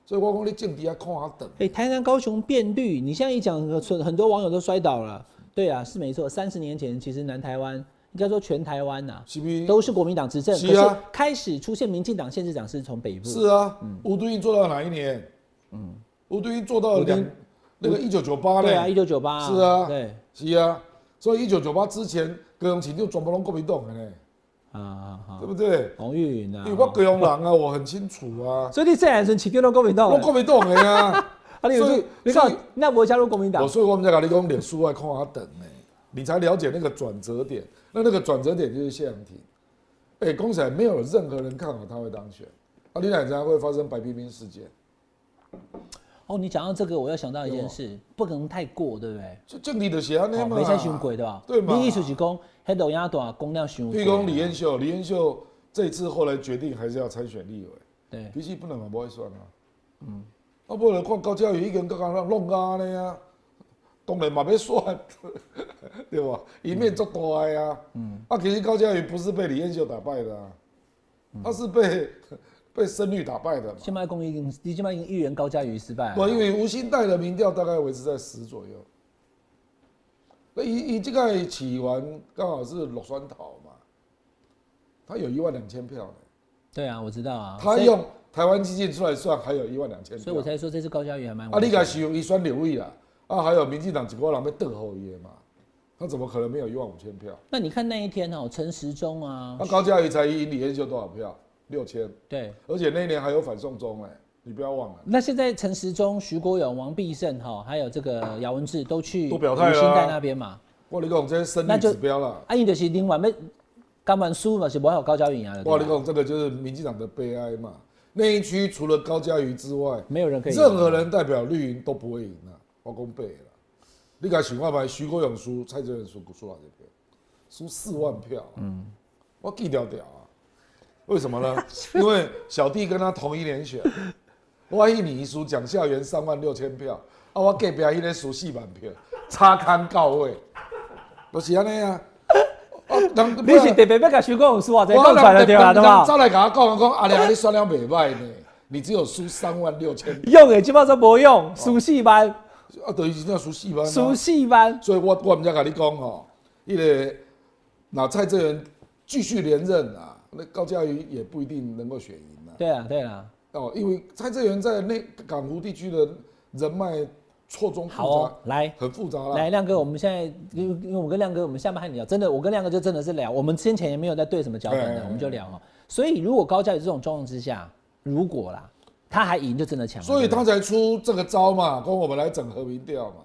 所以我讲你政治要看下等。哎、台南、高雄变绿，你现在一讲，很很多网友都摔倒了。对啊，是没错。三十年前，其实南台湾应该说全台湾呐、是不是？都是国民党执政，是啊可是开始出现民进党县市长是从北部。是啊，吴敦义做到哪一年？嗯，吴敦义做到两那个一九九八对啊，一？九九八。是啊对是啊，所以一九九八之前，高雄市就全部拢国民党的呢，啊啊啊对！不对？黄玉云啊因为，我高雄人啊，我很清楚啊，所以你这样是起跟到国民党的，我国民党的啊，啊，你有所以去你看那不会加入国民党我？所以我们在跟你讲，脸书外看啊等呢，你才了解那个转折点。那那个转折点就是谢阳廷。哎，公起来没有任何人看好他会当选，啊，你哪知道会发生白冰冰事件？哦，你讲到这个，我要想到一件事，不可能太过，对不对？就政治的写安尼哦，嘛，没太伤过，对吧？对嘛你意思是讲，黑豆丫大公量伤过。譬如讲李彦秀，李彦秀这一次后来决定还是要参选立委，对，脾气不能嘛不会算啊。嗯，啊，不然看高嘉瑜一个人刚刚让弄啊呢呀，当然嘛要算，对吧？一面做大的呀。嗯，啊，其实高嘉瑜不是被李彦秀打败的啊，他是被 被深绿打败的嘛。现在公已经，你现在已经预言高嘉瑜失败不，了。因为吴兴代的民调大概维持在十左右。那以以这个起完刚好是落酸桃嘛，他有一万两千票呢。对啊，我知道啊。他用台湾基金出来算，还有一万两千票。所以我才说这次高嘉瑜还蛮啊，你危险的。该是用一选两位啦，啊，还有民进党几个人被邓后耶嘛，他怎么可能没有一万五千票？那你看那一天哦，陈时中啊那，高嘉瑜才赢李彦秀多少票？六千，对。而且那一年还有反送中哎，你不要忘了。那现在陈时中、徐国勇、王必胜哈，还有这个姚文智都去都表态了啊新代那边嘛。我跟你讲，这些生理指标了。啊，伊就是另外要干完输嘛，是不好高嘉瑜啊。我跟你讲，这个就是民进党的悲哀嘛。那一区除了高嘉瑜之外，没有人可以赢任何人代表绿营都不会赢啊，我公背了。你敢想看嘛？徐国勇输，蔡正元输，输哪些票？输四万票、嗯，我记掉掉啊。为什么呢？因为小弟跟他同一年选，我一年输蒋孝严三万六千票，啊，我隔壁迄个输四万票，差堪到位，就是安尼啊。啊，人 你是特别要甲徐国勇输啊，才我讲出来了对吧？对吧？早来跟我讲讲，阿良你算了袂歹呢，你只有输三万六千，用诶基本上无用，输四万，啊，等于真正输四万啊。输四万。所以我我毋才甲你讲吼，迄个那蔡正元继续连任啊，那高嘉瑜也不一定能够选赢啊。对啊，对啊。哦，因为蔡正元在那港湖地区的人脉错综复杂，好哦，来很复杂了。来，亮哥，我们现在因为因为我跟亮哥，我们下班和你聊，真的，我跟亮哥就真的是聊，我们先前也没有在对什么脚本的，我们就聊哦。所以如果高嘉宇这种状况之下，如果啦，他还赢，就真的强了。所以他才出这个招嘛，跟我们来整合民调嘛，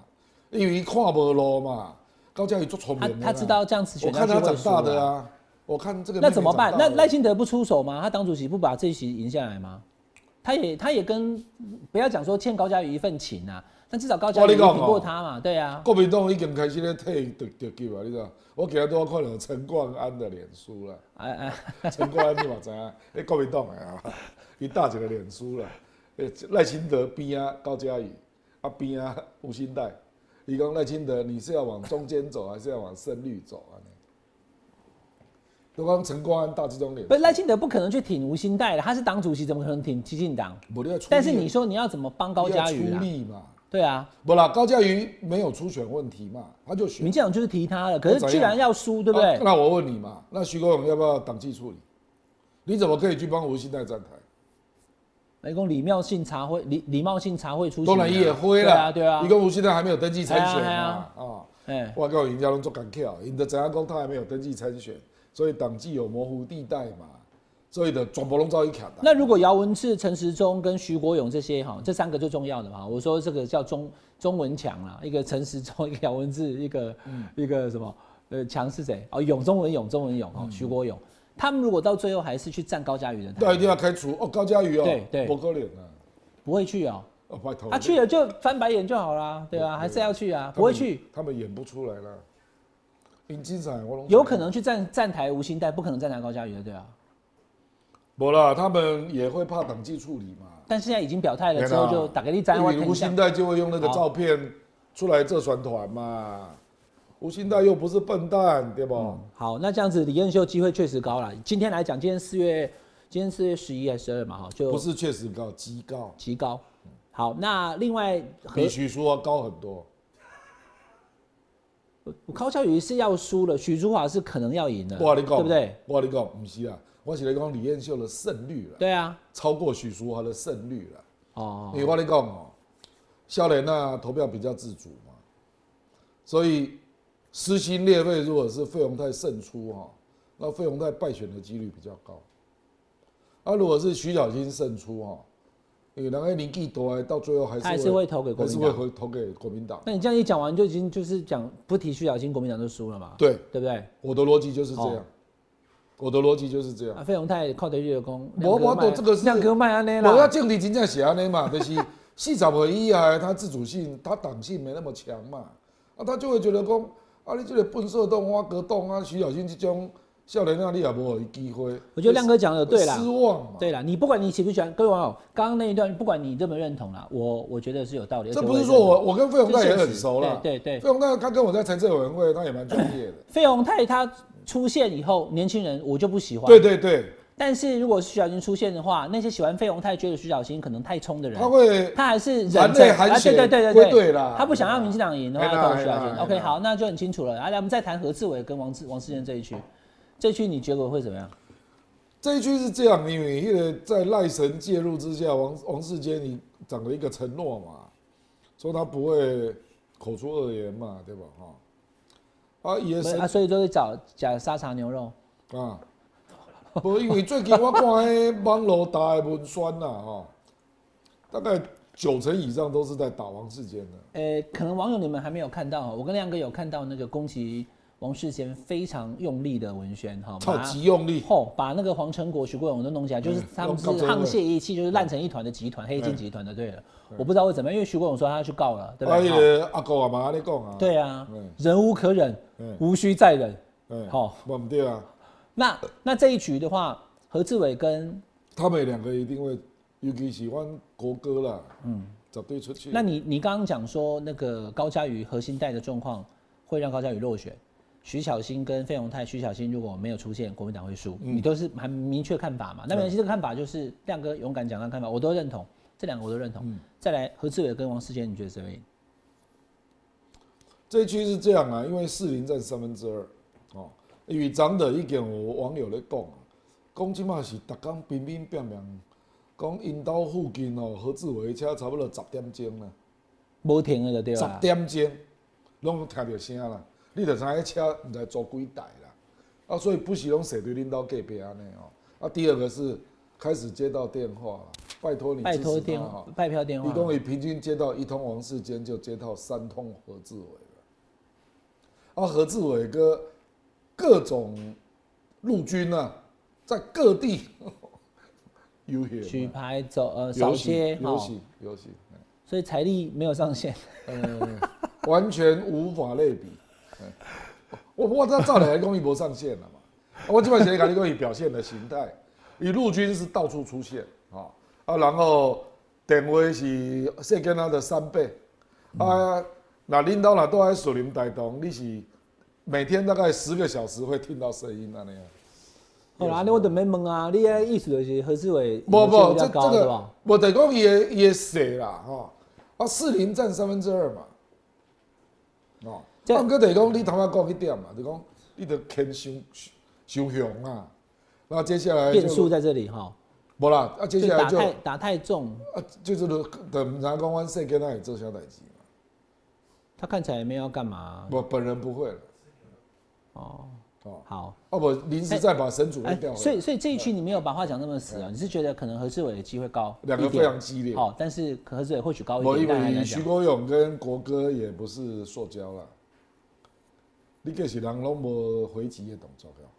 因为看不落嘛。高嘉宇做聪他明的他知道这样子选我看他长。大的啊，我看这个那怎么办？那赖清德不出手吗？他当主席不把这一席赢下来吗？他也他也跟不要讲说欠高嘉瑜一份情啊，但至少高嘉瑜也挺我跟你讲哦过他嘛，对啊。国民党已经开始咧退特特级啊，你知道？我今日都看到陈冠安的脸书啦，哎哎，陈冠安你嘛知啊？哎 国民党的啊，伊大一个脸书啦，诶赖清德边啊高嘉瑜，啊边啊吴新代，伊讲赖清德你是要往中间走，还是要往深绿走啊？都讲陈冠安大这种脸不，是赖清德不可能去挺吴兴代的，他是党主席，怎么可能挺激进党？但是你说你要怎么帮高嘉瑜啊？出力嘛？对啊，不啦，高嘉瑜没有初选问题嘛，他就选民。进党就是提他了，可是居然要输，对不对？啊那我问你嘛，那徐国勇要不要党纪处理？你怎么可以去帮吴兴代站台？雷公礼貌性茶会，礼礼貌性茶会出席啊，当然也会啦，对啊，对啊一，个吴兴代还没有登记参选嘛，啊，哎，我告诉人家拢做敢跳，你的怎样讲他还没有登记参选，所以党纪有模糊地带嘛，所以的全部拢照一卡的。那如果姚文智、陈时中跟徐国勇这些哈，这三个最重要的嘛，我说这个叫中中文强啦，一个陈时中，一个姚文智，一个、嗯。一个什么呃强是谁？哦，勇中文勇，中文勇嗯。哦，徐国勇，他们如果到最后还是去站高嘉瑜的台，那一定要开除。哦，高嘉瑜哦，对对。不可怜啊，不会去哦，哦拜托，他去了就翻白眼就好啦，对啊，还是要去啊，不会去，，他们演不出来了。因精彩，我有可能去站站台吴兴代，不可能站台高嘉瑜的，对啊。不啦，他们也会怕党纪处理嘛。但现在已经表态了之后，就打给你站我因为吴兴代就会用那个照片出来这船团嘛。吴兴代又不是笨蛋，对不？好，那这样子李彦秀机会确实高了。今天来讲，今天四月，今天四月十一还是十二嘛，哈，就不是确实高，极高，极高。好，那另外和比许淑华高很多。高嘉瑜是要输了，许淑华是可能要赢的，我跟你讲，对不对？？我跟你讲，不是啊，我是来讲李彦秀的胜率了，对啊，超过许淑华的胜率了。哦因，为我跟你讲哦，笑莲娜投票比较自主嘛，所以撕心裂肺，如果是费鸿泰胜出哈，那费鸿泰败选的几率比较高。啊，如果是徐小新胜出哈，因为人家年纪大，到最后还是他还是会投给国还是会民党。回投给国民党。那你这样一讲完，就已经就是讲不提徐小新，国民党就输了嘛，对，对不对？我的逻辑就是这样哦，我的逻辑就是这样。啊，费鸿泰靠得热功，我我懂这个是两个卖安内我要啦，政敌真正写安内嘛，就是四十回一啊，他自主性、他党性没那么强嘛，啊，他就会觉得讲，啊，你这个笨色洞、挖格洞啊，徐小新这种少年啊，你也无有机会。我觉得亮哥讲的对啦失望嘛。对啦，你不管你喜不喜欢，各位网友，刚刚那一段，不管你认不认同啦，我我觉得是有道理。这不是说我我跟费鸿泰也很熟啦。对对对费鸿泰他跟我在财政委员会，他也蛮专业的。费鸿泰他出现以后，年轻人我就不喜欢。对对对，但是如果徐小新出现的话，那些喜欢费鸿泰觉得徐小新可能太冲的人，他会他还是忍含着啊对对对对归队啦他不想让民进党赢的话，投徐小新。OK，好，那就很清楚了。啊，来我们再谈何志伟跟王志王世坚这一区，这一区你结果会怎么样？这一区是这样，因为那个在赖神介入之下，王王世坚你讲了一个承诺嘛，说他不会口出恶言嘛，对吧？哈，啊也是啊，所以就会找假沙茶牛肉。啊，不，因为最近我看迄网络打的文酸呐，哈，大概九成以上都是在打王世坚的。呃，可能网友你们还没有看到哦，我跟亮哥有看到那个攻击王世坚非常用力的文宣哈，超把级用力，吼把那个黄成国、徐国勇都弄起来，就是嗯他们是沆瀣一气，就是烂成一团的集团，黑金集团的。对了，我不知道会怎么样，因为徐国勇说他要去告了，对吧？阿哥阿妈安尼讲啊，对啊嗯，忍无可忍嗯，无需再忍。哎，好，对啊，那那这一局的话，何志伟跟他们两个一定会，尤其喜欢国歌啦，嗯，绝对出去。那你你刚刚讲说那个高嘉瑜核心带的状况会让高嘉瑜落选，徐小新跟费鸿泰，徐小新如果没有出现，国民党会输，嗯你都是很明确看法嘛？那没关系，这个看法就是亮哥勇敢讲他的看法，我都认同，这两个我都认同。嗯再来何志伟跟王世坚，你觉得谁会赢？这一区是这样啊，因为士林占三分之二，哦，因为长的已经有网友咧讲啊，讲即马是逐工乒乒乓乓，讲因兜附近哦，何志伟车差不多十点钟啦，无停了就对十了。点钟拢听到声啦，你就知影车毋知租几台啦，啊，所以不是拢坐对恁兜隔壁安尼哦，啊，第二个是开始接到电话，拜托你拜托电话，拜票电话一。共你平均接到一通王世坚，就接到三通何志伟了。啊，何志伟哥各种陆军啊，在各地 游举、牌走呃游扫行、街，好，游行、游行，所以财力没有上限。呃，完全无法类比。哎 我我这照理来讲，伊无上线了嘛。我基本上跟你讲，伊表现的形态，以陆军是到处出现啊啊，然后电话是世间他的三倍啊。那领导若都在树林带动，你是每天大概十个小时会听到声音那样。好啦，那我准备问啊，你的意思就是何志伟不不，这这个？我得讲伊的伊的势啦，吼，啊，四零占三分之二嘛，哦，这啊，毋过就是讲你头先讲一点嘛，就讲你得牵伤伤雄啊，那接下来就变数在这里哈，无啦，啊，接下来就打太打太重，啊，就是等唔知讲阮世间那也做小代志嘛，他看起来也没有要干嘛。我本人不会了，哦。哦，好，哦不，临时再把神主调，回所以，所以这一区你没有把话讲那么死啊？你是觉得可能何志伟的机会高两个非常激烈。好，但是何志伟或许高一点，但还因为。徐国勇跟国歌也不是塑胶啦，你个是人拢无回击的动作了，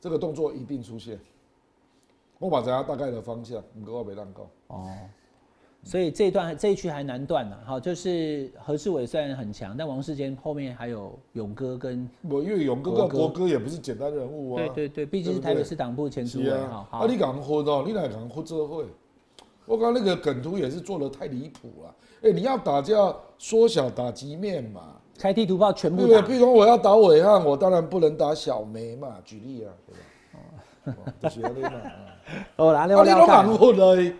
这个动作一定出现。我把知影大概的方向，不过我没让讲。哦，所以这一段这一区还难断呢。好，就是何志伟虽然很强，但王世坚后面还有勇哥跟我因为勇哥跟国哥也不是简单人物啊。对对对，毕竟是台北市党部前主是委啊哈。。啊，你敢混哦，你来讲混这会，我刚那个梗图也是做的太离谱了。哎，你要打就要缩小打击面嘛。开地图炮全部对？譬，如说我要打伟汉，我当然不能打小梅嘛，举例啊，对吧？哦，就是安尼嘛。哦，拿啊，另你拢外看人，混嘞，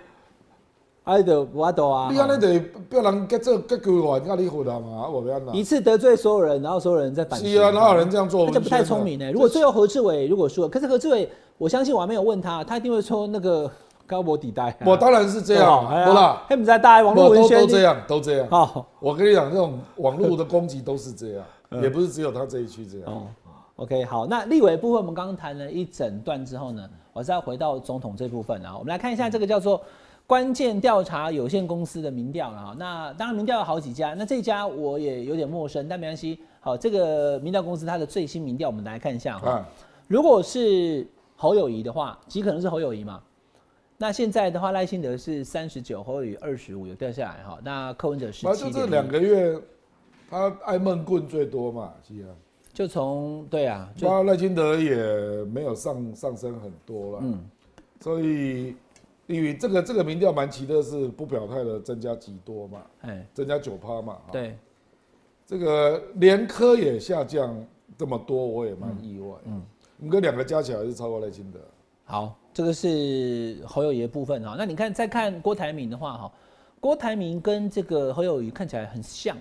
哎的我懂啊。你安尼得叫人结做结规划，叫你混啊嘛，啊，我要哪一？次得罪所有人，然后所有人再反击。是啊，哪有人这样做？那就不太聪明呢。如果最后何志伟如果输了，可是何志伟，我相信我还没有问他，他一定会说那个高博底带啊。我当然是这样，哎呀不啦，他们在大网络我都文宣都这样，都这样。好我跟你讲，这种网络的攻击都是这样，也不是只有他这一区这样。哦，OK，好，那立委部分我们刚刚谈了一整段之后呢，我再回到总统这部分啊，我们来看一下这个叫做关键调查有限公司的民调了啊。那当然民调有好几家，那这家我也有点陌生，但没关系。好，这个民调公司它的最新民调我们来看一下哈。啊，如果是侯友谊的话，极可能是侯友谊嘛。那现在的话，赖清德是三十九，侯友谊二十五，有掉下来哈。那柯文哲十反七正就这两个月，他爱闷棍最多嘛，是啊。就从对啊，就那赖清德也没有上上升很多了，嗯。所以因为这个这个民调蛮奇的是不表态的增加几多嘛，哎。增加九趴嘛，哈，对，这个连科也下降这么多，我也蛮意外，嗯。嗯，你们两个加起来是超过赖清德，好，这个是侯友谊的部分哈。那你看再看郭台铭的话哈，郭台铭跟这个侯友谊看起来很像，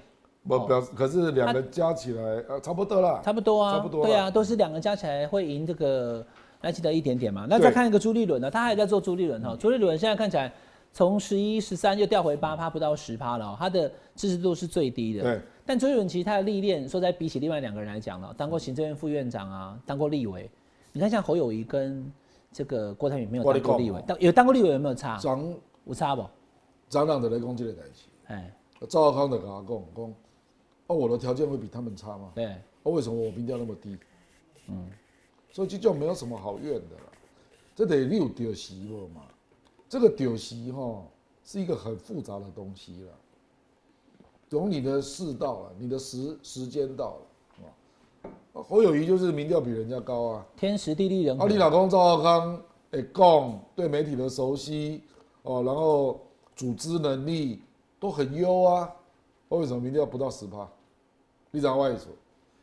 哦。不表示，可是两个加起来呃差不多啦，差不多啊，差不多啦。对啊，都是两个加起来会赢这个赖清德一点点嘛。那再看一个朱立伦呢，他还在做朱立伦哈，朱立伦现在看起来从十一、十三又掉回八趴，不到十趴了哦，他的支持度是最低的。对，但朱立伦其实他的历练，说在比起另外两个人来讲呢，当过行政院副院长啊，当过立委。你看像侯友谊跟这个郭台铭没有当过立委，当有当过立委有没有差？张有差不？张人就来讲这个代志，哎，赵少康的跟我讲讲，哦，我的条件会比他们差吗？对，哦，为什么我民调那么低？嗯，所以这就没有什么好怨的了。这得你有丢席了嘛？这个丢席哈是一个很复杂的东西了。懂你的世道了，你的时时间到了啊。侯友谊就是民调比人家高啊。天时地利人和啊，。你老公赵浩康，哎，讲对媒体的熟悉哦，然后组织能力都很优啊。为什么民调不到十趴？你讲外说，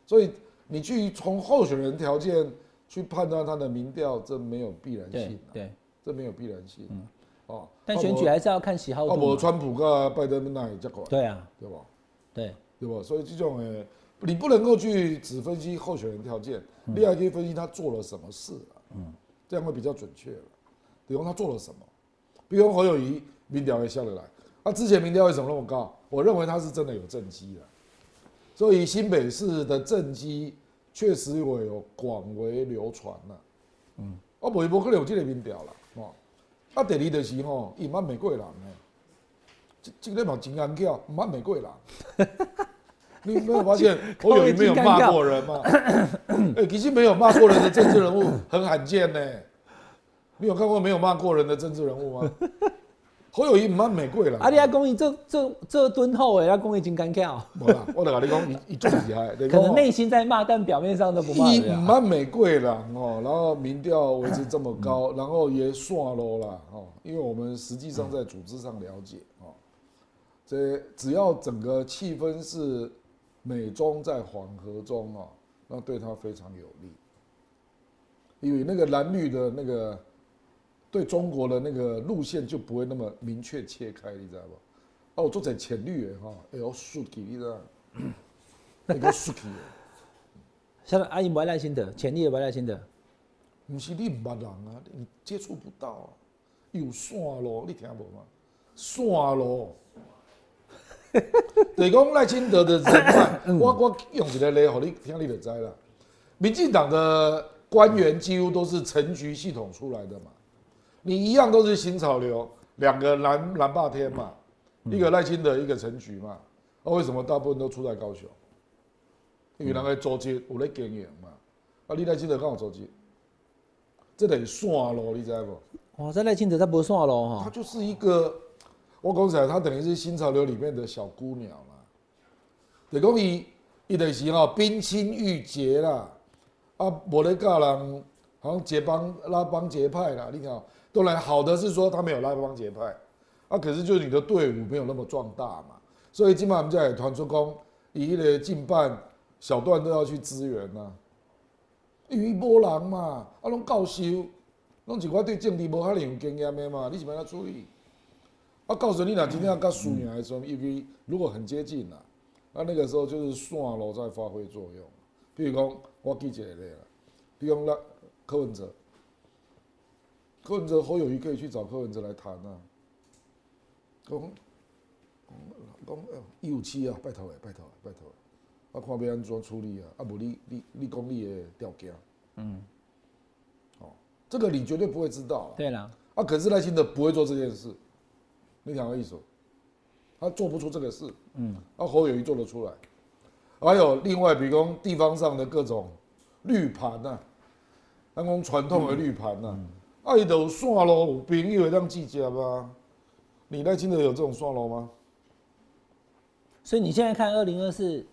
所以你去从候选人条件去判断他的民调，这没有必然性、啊，对，这没有必然性、嗯哦，但选举还是要看喜好啊，度嘛。无川普跟拜登那也结果，对啊，对吧？对，对吧？所以这种诶，你不能够去只分析候选人条件，你还可以分析他做了什么事啊，嗯，这样会比较准确了。比如他做了什么，比如侯友谊民调也下得来，他、之前民调为什么那么高？我认为他是真的有政绩的，所以新北市的政绩确实我有广为流传了，嗯，啊，无无可能有这个民调了，哦，啊，第二就是吼，伊毋捌美国人呢。这这个嘛真干巧，唔捌美国人。你没有发现侯友谊没有骂过人吗？哎、其实没有骂过人的政治人物 很罕见呢。你有看过没有骂过人的政治人物吗？侯友谊唔捌美贵啦。啊，你还讲伊这这这敦厚诶，他讲伊真干跳，无啦，我就跟你讲，伊伊最厉害。可能内心在骂，但表面上都不骂伊人啊。唔捌美贵啦哦，然后民调维持这么高，然后也算咯啦哦，因为我们实际上在组织上了解哦，这只要整个气氛是美中在缓和中啊，那对他非常有利，因为那个蓝绿的那个对中国的那个路线就不会那么明确切开，你知道不？哦，做者浅绿的吼，会晓输去，你知道？那个输去的。像阿姨不爱赖清德，潜力也不爱赖清德。不是你唔捌人啊，你接触不到啊。有线路，你听无吗？线路，就是讲赖清德的人脉，我我用一个例，互你听，你就知啦。民进党的官员几乎都是陈局系统出来的嘛，你一样都是新潮流，两个蓝蓝霸天嘛，一个赖清德，一个陈局嘛。那为什么大部分都出在高雄？因为人个组织有咧经营嘛。啊，你赖清德刚好组织，这得线路，你知无？哇，这赖清德他不算咯哈？他，就是一个，我讲起来，她等于是新潮流里面的小姑娘啦。就讲伊，伊就是吼冰清玉洁啦，啊，无咧教人好像结帮拉帮结派啦。你看，当然好的是说他没有拉帮结派，啊，可是就是你的队伍没有那么壮大嘛，所以今晚我们在传出讲，伊迄个近半小段都要去支援呐、因为无人嘛，啊，拢教授。拢是我对政治无遐尼有经验的嘛，你是要怎处理？啊，告诉你若真正甲输赢的时候，因为如果很接近啦，啊，那个时候就是线路在发挥作用。比如讲，我记一个例啦，比如讲那柯文哲，柯文哲侯友谊可以去找柯文哲来谈啊，讲讲讲一五七啊，拜托诶，拜托诶，拜托诶，啊，看要安怎处理啊，啊，无你你你讲你的条件。嗯，哦这个你绝对不会知道啊。对啦，啊，可是赖清德不会做这件事，你讲个意思？他做不出这个事，嗯，啊，侯友谊做得出来。还有另外，比如讲地方上的各种绿盘呐、啊，咱讲传统的绿盘呐、啊，啊，伊都有线路，有朋友会当记家吧？你赖清德有这种线路吗？所以你现在看二零二四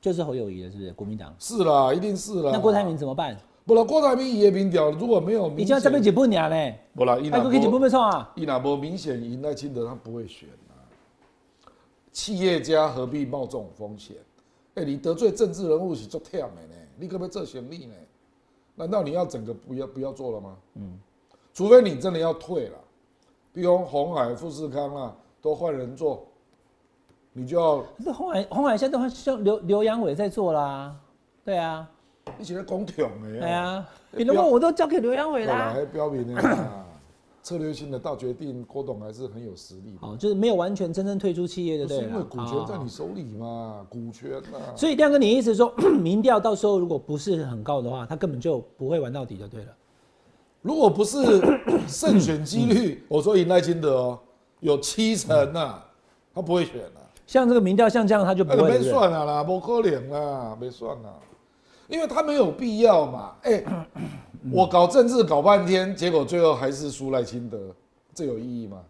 就是侯友谊了，是不是？国民党，是啦，一定是啦。那郭台铭怎么办？不了，郭台铭伊的民调如果没有你明显，叫这边几步娘呢？不啦，伊哎，若过去几啊。伊那无明显赢赖清德，他不会选啊。企业家何必冒这种风险？哎、你得罪政治人物是做忝的呢，你可不可以做行李呢？难道你要整个不要不要做了吗？嗯，除非你真的要退了，比如红海、富士康啊，都换人做，你就要可是红海红海现在都像刘刘阳伟在做啦，对啊，一起来讲挺的对啊，哎你如果我都交给刘阳伟对啦，啦。还标明的啦，策略性的大决定，郭董还是很有实力的。哦，就是没有完全真正退出企业的，对是因为股权在哦你手里嘛，股权呐、所以亮哥，你意思说 民调到时候如果不是很高的话，他根本就不会玩到底就对了。如果不是 胜选几率，我说赢赖清德哦，有七成呐、他不会选啊，像这个民调像这样，他就不会对不对？算啊啦，不可能啦，没算啊，因为他没有必要嘛。哎、我搞政治搞半天，结果最后还是输赖清德，这有意义吗？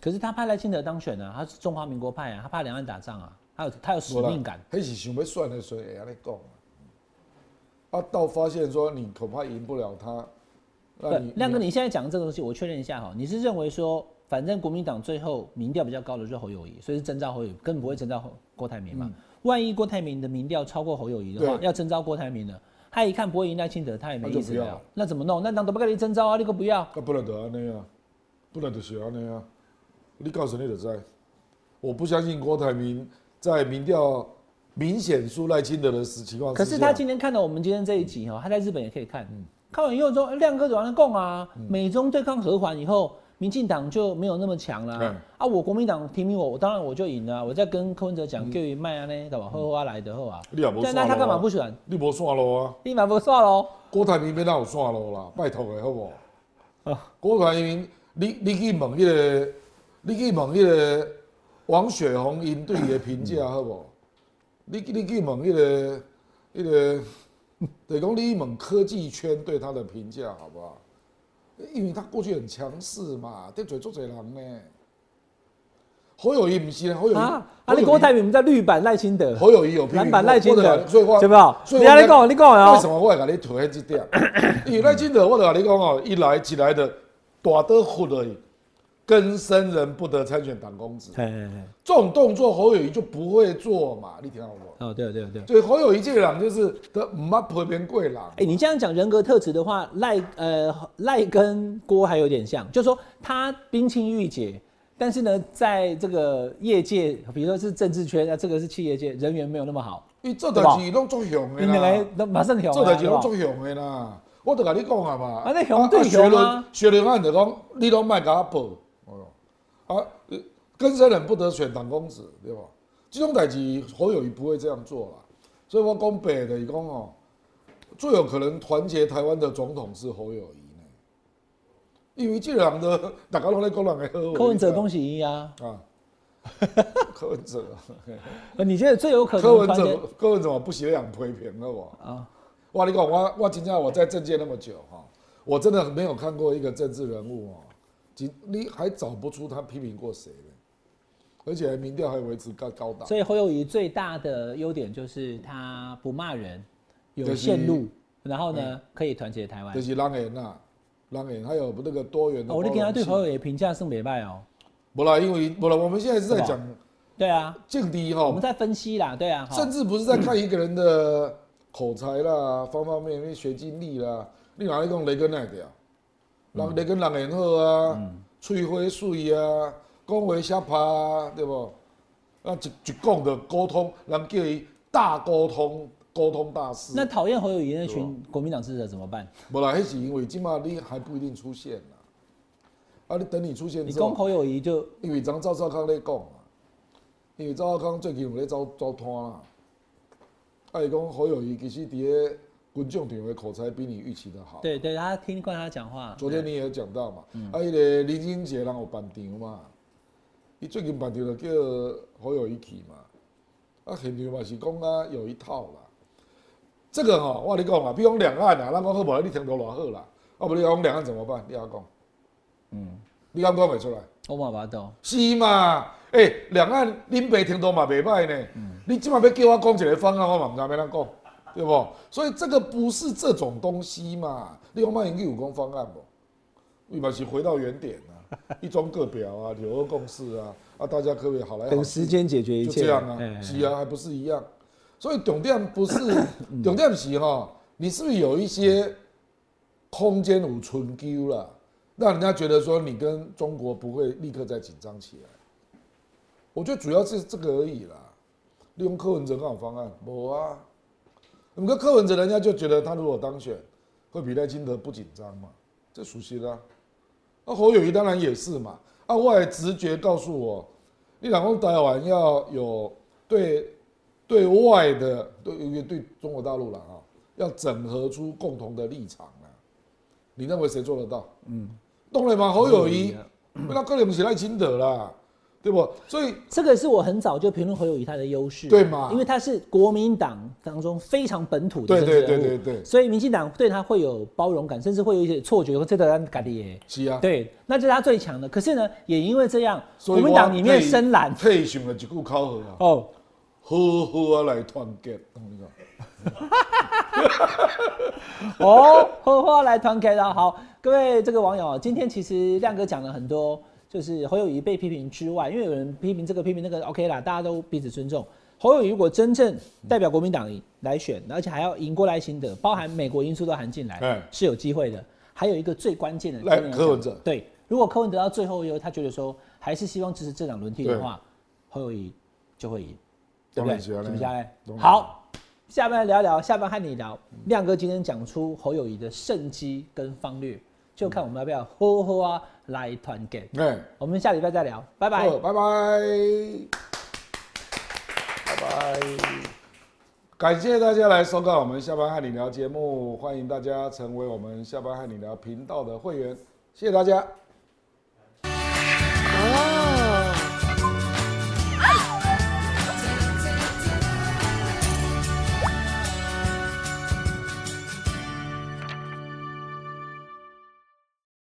可是他派赖清德当选啊，他是中华民国派啊，他怕两岸打仗啊，他有他有使命感。还是想要算的时候会安尼讲啊。啊，到发现说你恐怕赢不了他，亮哥，你现在讲这个东西，我确认一下哈，你是认为说，反正国民党最后民调比较高的就是侯友谊，所以是征召侯友谊，根本不会征召侯郭台铭嘛。万一郭台铭的民调超过侯友谊的话，要征召郭台铭了，他一看不会赢赖清德，他也没意思了那怎么弄？那党都不给你征召啊，你个不要。那不能得安尼啊，不能得是安尼啊。你告诉你就在，我不相信郭台铭在民调明显输赖清德的时情况可是他今天看到我们今天这一集哈，他在日本也可以看，看完以后说哎亮哥怎么能供啊？美中对抗和缓以后，民进党就没有那么强了、嗯啊！我国民党提名我，我当然我就赢了啊。我在跟柯文哲讲，叫伊卖啊呢，对吧？后啊来的后啊，你也无但那他干嘛不选？你无算喽啊？立马不算喽。郭台铭要哪有算喽啦？拜托的好不好？啊郭台铭，你你去问迄、个，你去问迄个王雪红因对伊的评价好不好？你你去问迄、个，迄、个，等 于讲你去问科技圈对他的评价好不好？因为他过去很强势嘛，得罪足侪人呢。侯友谊不是呢，侯友谊，啊，啊，你郭台铭在绿版赖清德，侯友谊有蓝版赖清德所以话对不对？所以我跟你要你讲，你讲啊。为什么我会甲你推迄这点？因为赖清德，我就甲你讲哦，一来一来的大得虎而已，跟生人不得参选党公职，嘿嘿嘿这种动作侯友谊就不会做嘛，你听到不？哦，对对对。所以侯友谊这个人就是得唔捌陪边贵人，哎、你这样讲人格特质的话，赖呃赖跟郭还有点像，就是说他冰清玉洁，但是呢，在这个业界，比如说是政治圈，那这个是企业界，人缘没有那么好。你做代志拢做雄的你两啦个，都马上有做代志拢做雄的啦。我都跟你讲啊嘛，啊那雄对雄啊学伦案就讲，你拢卖甲我报，哦，啊，根生人不得选党公子，对吧？这种代志侯友谊不会这样做啦。所以我讲白的，伊讲哦，最有可能团结台湾的总统是侯友谊呢，因为这个人的大家拢在讲人的好。柯文哲恭喜一啊！啊，柯文哲，呃你觉得最有可能柯文哲，柯文哲我不喜欢批评了我。啊？哇，你讲我我今天我在政界那么久哈，我真的没有看过一个政治人物哦，你你还找不出他批评过谁呢？而且民调还维持高高档。所以侯友谊最大的优点就是他不骂人，有就是线路，然后呢可以团结台湾就。是让人呐，让人还有那个多元的包哦。你给他对侯友谊评价是美败哦。不啦，因为不啦，我们现在是在讲对啊，劲敌哈我们，在分析啦，对啊，甚至不是在看一个人的口才啦、方方面面、学经历啦。你哪里讲雷根那条？人咧跟人缘好啊，喙花水啊，讲话瞎拍啊，对无？啊，一一讲就沟通，人叫伊大沟通，沟通大师。那讨厌侯友谊那群国民党支持者怎么办？无啦，迄是因为今嘛你还不一定出现啦。啊，你等你出现之后，你讲侯友谊就因为张赵少康咧讲嘛，因为赵少康最近有咧走走摊啦，啊，伊讲侯友谊其实伫咧军众场的口才比你预期的好。对对，他听惯他讲话。昨天你也有讲到嘛，啊，迄个林俊杰人有办场嘛，伊最近办场就叫好友谊去嘛，啊，现场嘛是讲啊有一套啦。这个吼、我跟你讲啊，比如讲两岸啊，咱讲好无，你听到偌好啦，啊，不你讲两岸怎么办？你要讲，嗯，你敢讲袂出来？我嘛巴懂，是嘛？诶、两岸恁爸听到嘛袂歹呢。你即马要叫我讲一个方案，我嘛毋知要怎讲，对不？所以这个不是这种东西嘛。你讲卖研究有功方案不？伊嘛是回到原点啊，一中各表啊，九二共识啊，啊，大家可不可以好来等时间解决一切。就这样啊哎，是啊，还不是一样。所以重点不是重点是哈，你是不是有一些空间有存丢了，让人家觉得说你跟中国不会立刻再紧张起来？我觉得主要是这个而已啦。利用柯文哲那种方案，没啊。那么柯文哲人家就觉得他如果当选，会比赖清德不紧张嘛，这熟悉的、啊。那侯友谊当然也是嘛。啊，我也直觉告诉我，你老公台湾要有对对外的对因为对中国大陆了啊，要整合出共同的立场啊。你认为谁做得到？嗯，懂了吗，侯友谊，那个人不是赖清德啦，对不？所以这个是我很早就评论侯友谊他的优势，对嘛因为他是国民党当中非常本土的对对政治人物对对对所以民进党对他会有包容感，甚至会有一些错觉，这个人改的耶。是啊，对，那这是他最强的。可是呢，也因为这样，国民党里面深蓝退选了一句口号啊，哦，好好啊来团结，懂你讲？哦，呵呵来团结了。好，各位这个网友，今天其实亮哥讲了很多，就是侯友谊被批评之外，因为有人批评这个批评那个，OK 啦，大家都彼此尊重。侯友谊如果真正代表国民党来选，而且还要赢过赖清德，包含美国因素都含进来哎，是有机会的。还有一个最关键的，来柯文哲讲对，如果柯文哲到最后一优，他觉得说还是希望支持政党轮替的话，侯友谊就会赢，对不对？怎么讲嘞当？然好，下班聊聊，下班和你聊。亮哥今天讲出侯友谊的胜机跟方略，就看我们要不要呵呵啊来团结。对，我们下礼拜再聊，拜拜。拜拜，拜拜。感谢大家来收看我们下班和你聊节目，欢迎大家成为我们下班和你聊频道的会员，谢谢大家。